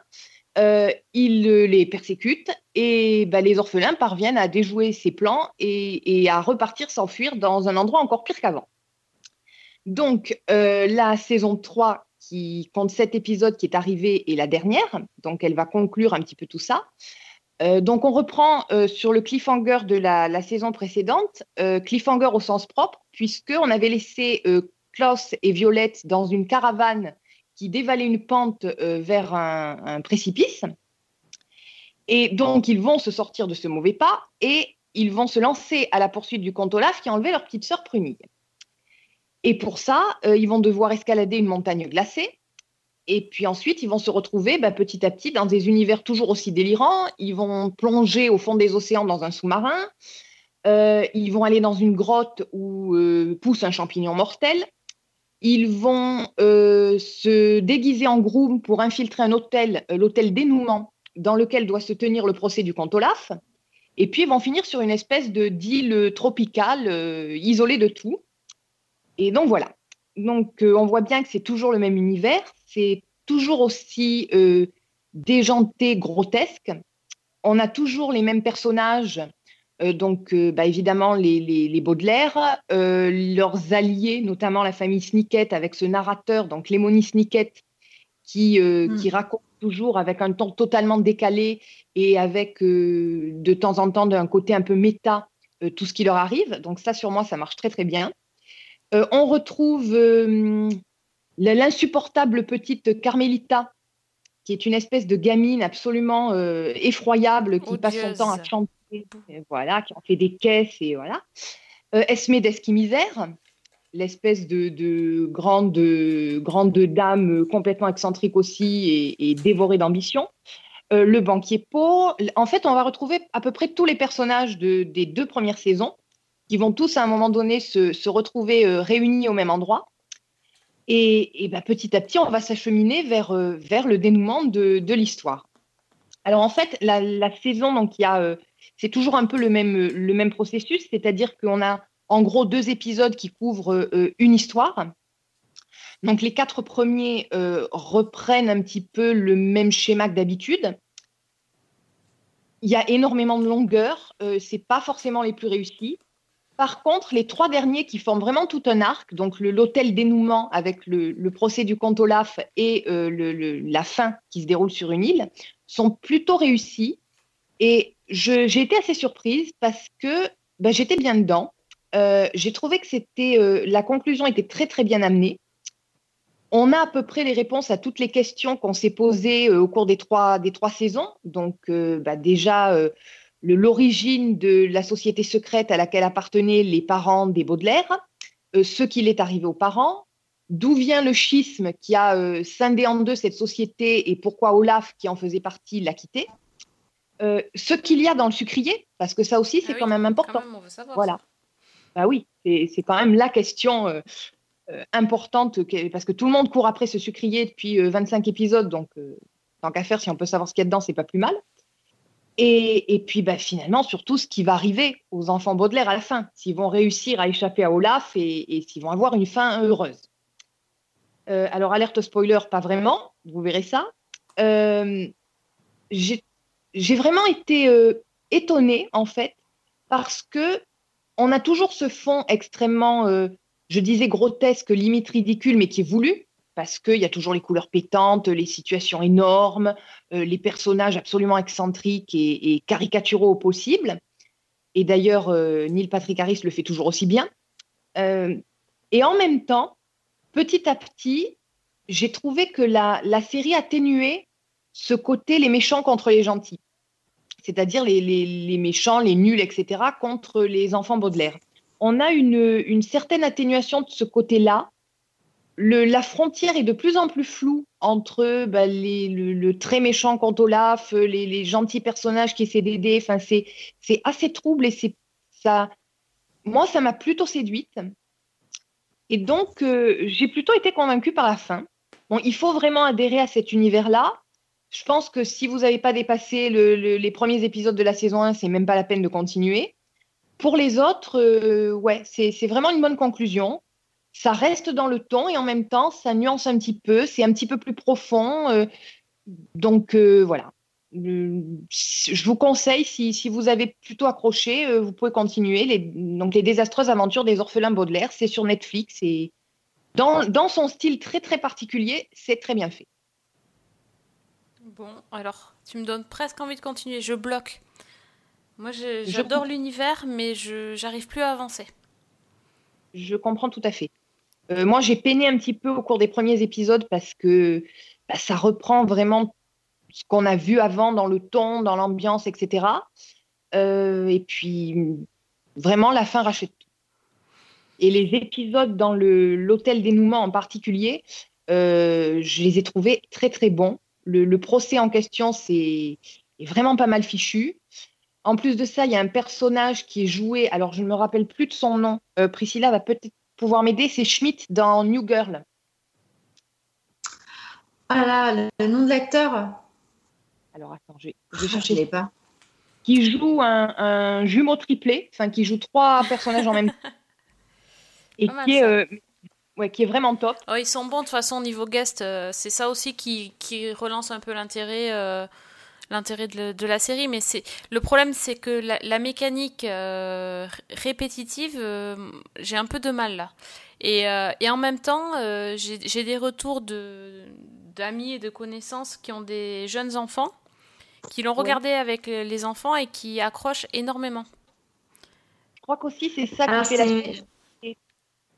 euh, il les persécute et bah, les orphelins parviennent à déjouer ses plans et, et à repartir s'enfuir dans un endroit encore pire qu'avant. Donc, la saison 3 qui compte sept épisodes qui est arrivée est la dernière, donc elle va conclure un petit peu tout ça. Euh, donc on reprend euh, sur le cliffhanger de la, saison précédente, euh, cliffhanger au sens propre, puisqu'on avait laissé Klaus et Violette dans une caravane qui dévalait une pente vers un, précipice. Et donc ils vont se sortir de ce mauvais pas et ils vont se lancer à la poursuite du comte qui a enlevé leur petite sœur Prunille. Et pour ça, ils vont devoir escalader une montagne glacée. Et puis ensuite, ils vont se retrouver bah, petit à petit dans des univers toujours aussi délirants. Ils vont plonger au fond des océans dans un sous-marin. Euh, ils vont aller dans une grotte où euh, pousse un champignon mortel. Ils vont euh, se déguiser en groom pour infiltrer un hôtel, l'hôtel Dénouement, dans lequel doit se tenir le procès du comte Olaf. Et puis, ils vont finir sur une espèce de d'île tropicale euh, isolée de tout. Et donc voilà. Donc euh, on voit bien que c'est toujours le même univers, c'est toujours aussi euh, déjanté, grotesque. On a toujours les mêmes personnages, euh, donc bah, évidemment les, les, les Baudelaire, leurs alliés, notamment la famille Snicket avec ce narrateur, donc Lemony Snicket, qui, euh, Mm. qui raconte toujours avec un ton totalement décalé et avec de temps en temps d'un côté un peu méta tout ce qui leur arrive. Donc ça, sur moi, ça marche très très bien. Euh, on retrouve euh, l'insupportable petite Carmelita, qui est une espèce de gamine absolument euh, effroyable, qui passe son temps à chanter, voilà, qui en fait des caisses et voilà. Esmé d'Esquimisère, l'espèce de, de grande, grande dame complètement excentrique aussi et, et dévorée d'ambition. le banquier Poe. En fait, on va retrouver à peu près tous les personnages de- des deux premières saisons qui vont tous à un moment donné se, retrouver euh, réunis au même endroit. Et, ben, petit à petit, on va s'acheminer vers, euh, le dénouement de, l'histoire. Alors en fait, la, saison, donc y a, euh, c'est toujours un peu le même, le même processus, c'est-à-dire qu'on a en gros deux épisodes qui couvrent une histoire. Donc les quatre premiers reprennent un petit peu le même schéma que d'habitude. Il y a énormément de longueur, c'est pas forcément les plus réussis. Par contre, les trois derniers qui forment vraiment tout un arc, donc l'hôtel dénouement avec le, procès du comte Olaf et euh, la fin qui se déroule sur une île, sont plutôt réussis. Et j'ai été assez surprise parce que ben, j'étais bien dedans. Euh, j'ai trouvé que c'était euh, la conclusion était très très bien amenée. On a à peu près les réponses à toutes les questions qu'on s'est posées au cours des trois, des trois saisons. Donc, bah, déjà, l'origine de la société secrète à laquelle appartenaient les parents des Baudelaire, euh, ce qu'il est arrivé aux parents, d'où vient le schisme qui a euh, scindé en deux cette société et pourquoi Olaf, qui en faisait partie, l'a quitté. Euh, ce qu'il y a dans le sucrier, parce que ça aussi, c'est Ah oui, quand même important. Quand même, on veut savoir. Voilà. Bah oui, c'est quand même la question importante, parce que tout le monde court après ce sucrier depuis euh, 25 épisodes, donc tant qu'à faire, si on peut savoir ce qu'il y a dedans, c'est pas plus mal. Et, puis bah, finalement, surtout ce qui va arriver aux enfants Baudelaire à la fin, s'ils vont réussir à échapper à Olaf et, s'ils vont avoir une fin heureuse. Euh, alors, alerte spoiler, pas vraiment, vous verrez ça. Euh, J'ai j'ai vraiment été euh, étonnée, en fait, parce que on a toujours ce fond extrêmement, euh, je disais grotesque, limite ridicule, mais qui est voulu, parce qu'il y a toujours les couleurs pétantes, les situations énormes, euh, les personnages absolument excentriques et, caricaturaux au possible. Et d'ailleurs, euh, Neil Patrick Harris le fait toujours aussi bien. Euh, et en même temps, petit à petit, j'ai trouvé que la, série atténuait ce côté les méchants contre les gentils c'est-à-dire les, méchants, les nuls, etc., contre les enfants Baudelaire. On a une certaine atténuation de ce côté-là. La frontière est de plus en plus floue entre bah, le, très méchant contre Olaf, les, les gentils personnages qui essaient d'aider. Enfin, c'est, assez trouble et ça. Moi, ça m'a plutôt séduite. Et donc, euh, j'ai plutôt été convaincue par la fin. Bon, il faut vraiment adhérer à cet univers-là. Je pense que si vous n'avez pas dépassé le- le- les premiers épisodes de la saison 1, c'est même pas la peine de continuer. Pour les autres, euh, ouais, c'est vraiment une bonne conclusion. Ça reste dans le ton et en même temps, ça nuance un petit peu, c'est un petit peu plus profond. euh, donc euh, voilà. Euh, Je vous conseille, si, si vous avez plutôt accroché, euh, vous pouvez continuer. Les, donc, les désastreuses aventures des orphelins Baudelaire, c'est sur Netflix et dans, dans son style très très particulier, c'est très bien fait. Bon, alors, tu me donnes presque envie de continuer. Je bloque. Moi, Je j'adore l'univers, mais je j'arrive plus à avancer. Je comprends tout à fait. Euh, moi, j'ai peiné un petit peu au cours des premiers épisodes parce que bah, ça reprend vraiment ce qu'on a vu avant dans le ton, dans l'ambiance, etc. Euh, et puis, vraiment, la fin rachète tout. Et les épisodes dans l'hôtel dénouement en particulier, euh, je les ai trouvés très, très bons. Le, procès en question, c'est est vraiment pas mal fichu. En plus de ça, il y a un personnage qui est joué, alors je ne me rappelle plus de son nom. Priscilla va peut-être pouvoir m'aider, c'est Schmidt dans New Girl. Ah là, le, nom de l'acteur Alors attends, je vais, je vais Je chercher. l'ai pas. Qui joue un, un jumeau triplé, enfin qui joue trois personnages en même temps. Et Pas mal, qui est, euh, ouais, qui est vraiment top. Oh, ils sont bons de toute façon au niveau guest. euh, c'est ça aussi qui, qui relance un peu l'intérêt euh, l'intérêt de, la série. Mais c'est le problème, c'est que la, la mécanique euh, répétitive, euh, j'ai un peu de mal là. Et, euh, et en même temps, euh, j'ai des retours de d'amis et de connaissances qui ont des jeunes enfants, qui l'ont Ouais. regardé avec les enfants et qui accrochent énormément. Je crois qu'aussi c'est ça qui fait la.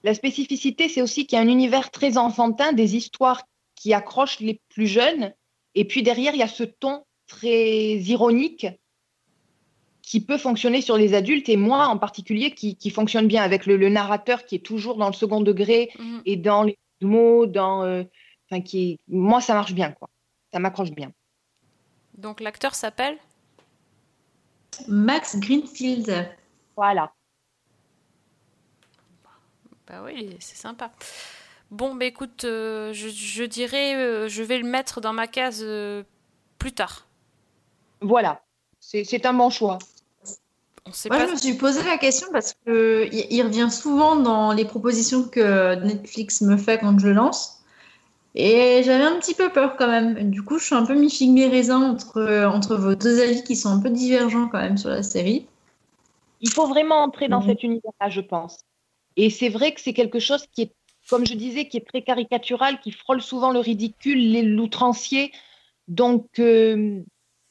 La spécificité, c'est aussi qu'il y a un univers très enfantin, des histoires qui accrochent les plus jeunes. Et puis derrière, il y a ce ton très ironique qui peut fonctionner sur les adultes et moi en particulier qui, qui fonctionne bien avec le, le narrateur qui est toujours dans le second degré Mhm. et dans les mots, dans, euh, enfin qui moi ça marche bien quoi, ça m'accroche bien. Donc l'acteur s'appelle Max Greenfield. Voilà. Bah oui, c'est sympa. Bon, bah écoute, euh, je, je dirais, euh, je vais le mettre dans ma case euh, plus tard. Voilà. C'est c'est un bon choix. On sait Moi, pas. je me suis posé la question parce que il revient souvent dans les propositions que Netflix me fait quand je le lance. Et j'avais un petit peu peur quand même. Du coup, je suis un peu mi-figue mi-raisin entre, entre vos deux avis qui sont un peu divergents quand même sur la série. Il faut vraiment entrer dans Mhm. cet univers-là, je pense. Et c'est vrai que c'est quelque chose qui est, comme je disais, qui est très caricatural, qui frôle souvent le ridicule, l'outrancier. Donc, euh,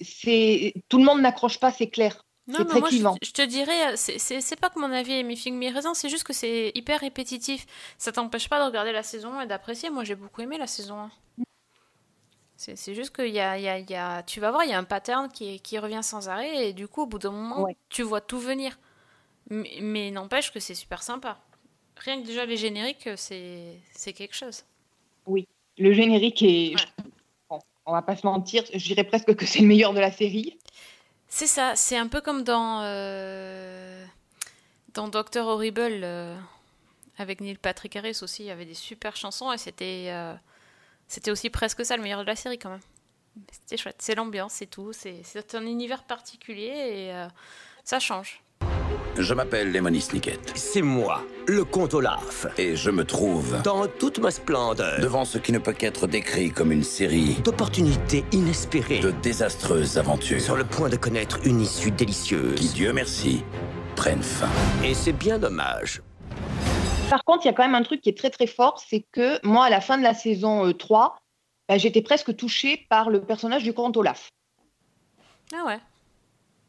c'est tout le monde n'accroche pas, c'est clair. Non, mais très moi, je, te dirais, c'est- pas que mon avis est mi-figue mi-raisin, c'est juste que c'est hyper répétitif. Ça t'empêche pas de regarder la saison 1 et d'apprécier. Moi, j'ai beaucoup aimé la saison 1. C'est juste que y a, y a- y a- tu vas voir, il y a un pattern qui, qui revient sans arrêt et du coup, au bout d'un moment, Ouais. tu vois tout venir. Mais, mais n'empêche que c'est super sympa. Rien que déjà les génériques, c'est quelque chose. Oui, le générique est. on va pas se mentir, je dirais presque que c'est le meilleur de la série. C'est ça, c'est un peu comme dans, euh, dans Doctor Horrible euh, avec Neil Patrick Harris aussi, il y avait des super chansons et c'était euh, c'était aussi presque ça le meilleur de la série quand même. C'était chouette, c'est l'ambiance, c'est tout, c'est un univers particulier et ça change. Je m'appelle Lemony Snicket. C'est moi, le comte Olaf. Et je me trouve Dans toute ma splendeur. devant ce qui ne peut qu'être décrit comme une série D'opportunités inespérées. de désastreuses aventures Sur le point de connaître une issue délicieuse. qui, Dieu merci, prennent fin. Et c'est bien dommage. Par contre, il y a quand même un truc qui est très très fort, c'est que moi, à la fin de la saison euh, 3, bah, j'étais presque touchée par le personnage du comte Olaf. Ah ouais.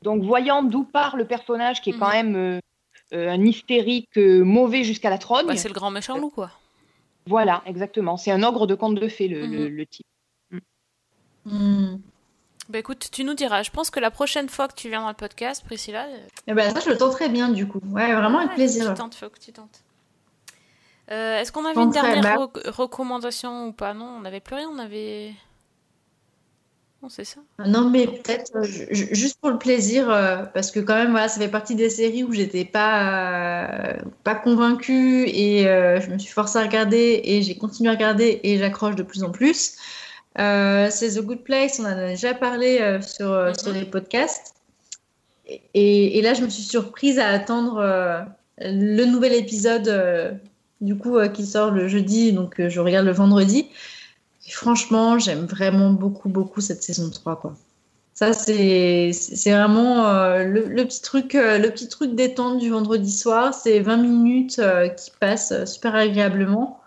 Donc, voyant d'où part le personnage, qui est quand Mhm. même euh, euh, un hystérique euh, mauvais jusqu'à la. Bah, c'est le grand méchant loup quoi. Voilà, exactement. C'est un ogre de conte de fées, le, le- Mhm. le type. Bah écoute, tu nous diras. Je pense que la prochaine fois que tu viens dans le podcast, Priscilla, Et ben ça, je le tenterai bien du coup. Ouais, vraiment avec ouais, plaisir. Tu tentes, faut que tu tentes. Euh, Est-ce qu'on avait une dernière bah. rec- recommandation ou pas? Non, on n'avait plus rien. On avait. Non, c'est ça. Non, mais peut-être euh, ju- ju- juste pour le plaisir, euh, parce que quand même, voilà, ça fait partie des séries où j'étais pas, euh, pas convaincue et je me suis forcée à regarder et j'ai continué à regarder et j'accroche de plus en plus. C'est The Good Place, on en a déjà parlé sur, sur les podcasts. Et, et là, je me suis surprise à attendre le nouvel épisode du coup qui sort le jeudi, donc je regarde le vendredi. Franchement, j'aime vraiment beaucoup, beaucoup cette saison 3, quoi. Ça, c'est c'est vraiment euh, le, le petit truc, euh, le petit truc détente du vendredi soir. C'est 20 minutes euh, qui passent super agréablement.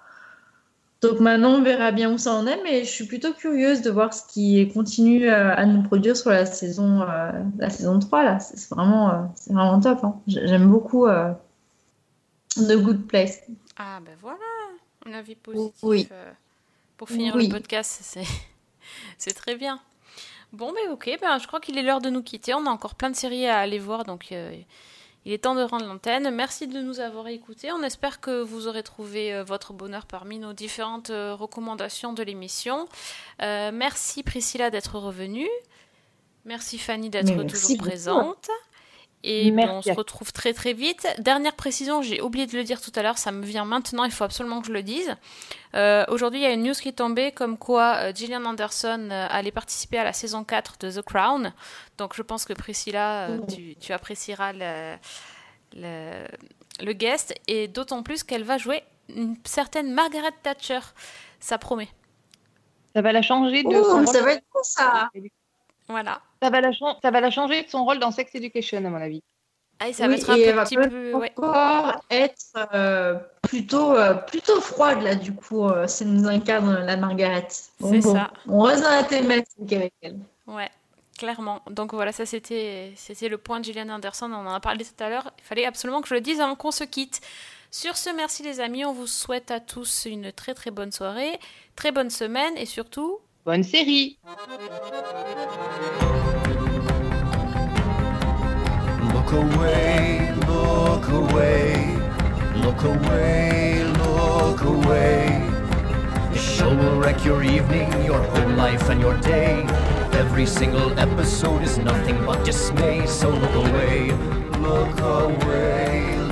Donc maintenant, on verra bien où ça en est, mais je suis plutôt curieuse de voir ce qui continue à nous produire sur la saison, euh, la saison 3. Là. C'est vraiment, euh, c'est vraiment top. hein. J'ai- J'aime beaucoup euh, The Good Place. Ah ben voilà, un avis positif. Oui. Pour finir Oui. le podcast, c'est très bien. Bon, ben ok, ben, je crois qu'il est l'heure de nous quitter. On a encore plein de séries à aller voir, donc euh, il est temps de rendre l'antenne. Merci de nous avoir écoutés. On espère que vous aurez trouvé euh, votre bonheur parmi nos différentes euh, recommandations de l'émission. Euh, merci Priscilla d'être revenue. Merci Fanny d'être Mais toujours présente. Et ben, on se retrouve très très vite. Dernière précision, j'ai oublié de le dire tout à l'heure, ça me vient maintenant, il faut absolument que je le dise. Euh, Aujourd'hui, il y a une news qui est tombée comme quoi euh, Gillian Anderson euh, allait participer à la saison 4 de The Crown. Donc je pense que Priscilla, tu, tu apprécieras le, le, le guest. Et d'autant plus qu'elle va jouer une certaine Margaret Thatcher. Ça promet. Ça va la changer de Oh, ça va être cool, ça. Voilà. Ça va, la chan- ça va la changer de son rôle dans Sex Education, à mon avis. Ah, et ça Oui, va être un et peu elle va petit peu. ouais. encore être euh, plutôt, euh, plutôt froide, là, du coup. euh, ça nous incarne la Margaret. C'est bon, ça. On reste dans la thématique avec elle. Ouais, clairement. Donc voilà, ça c'était c'était le point de Gillian Anderson. On en a parlé tout à l'heure. Il fallait absolument que je le dise avant qu'on se quitte. Sur ce, merci les amis. On vous souhaite à tous une très très bonne soirée, très bonne semaine et surtout. Bonne série Look away, look away, look away, look away. The show will wreck your evening, your whole life, and your day. Every single episode is nothing but dismay. So look away, look away.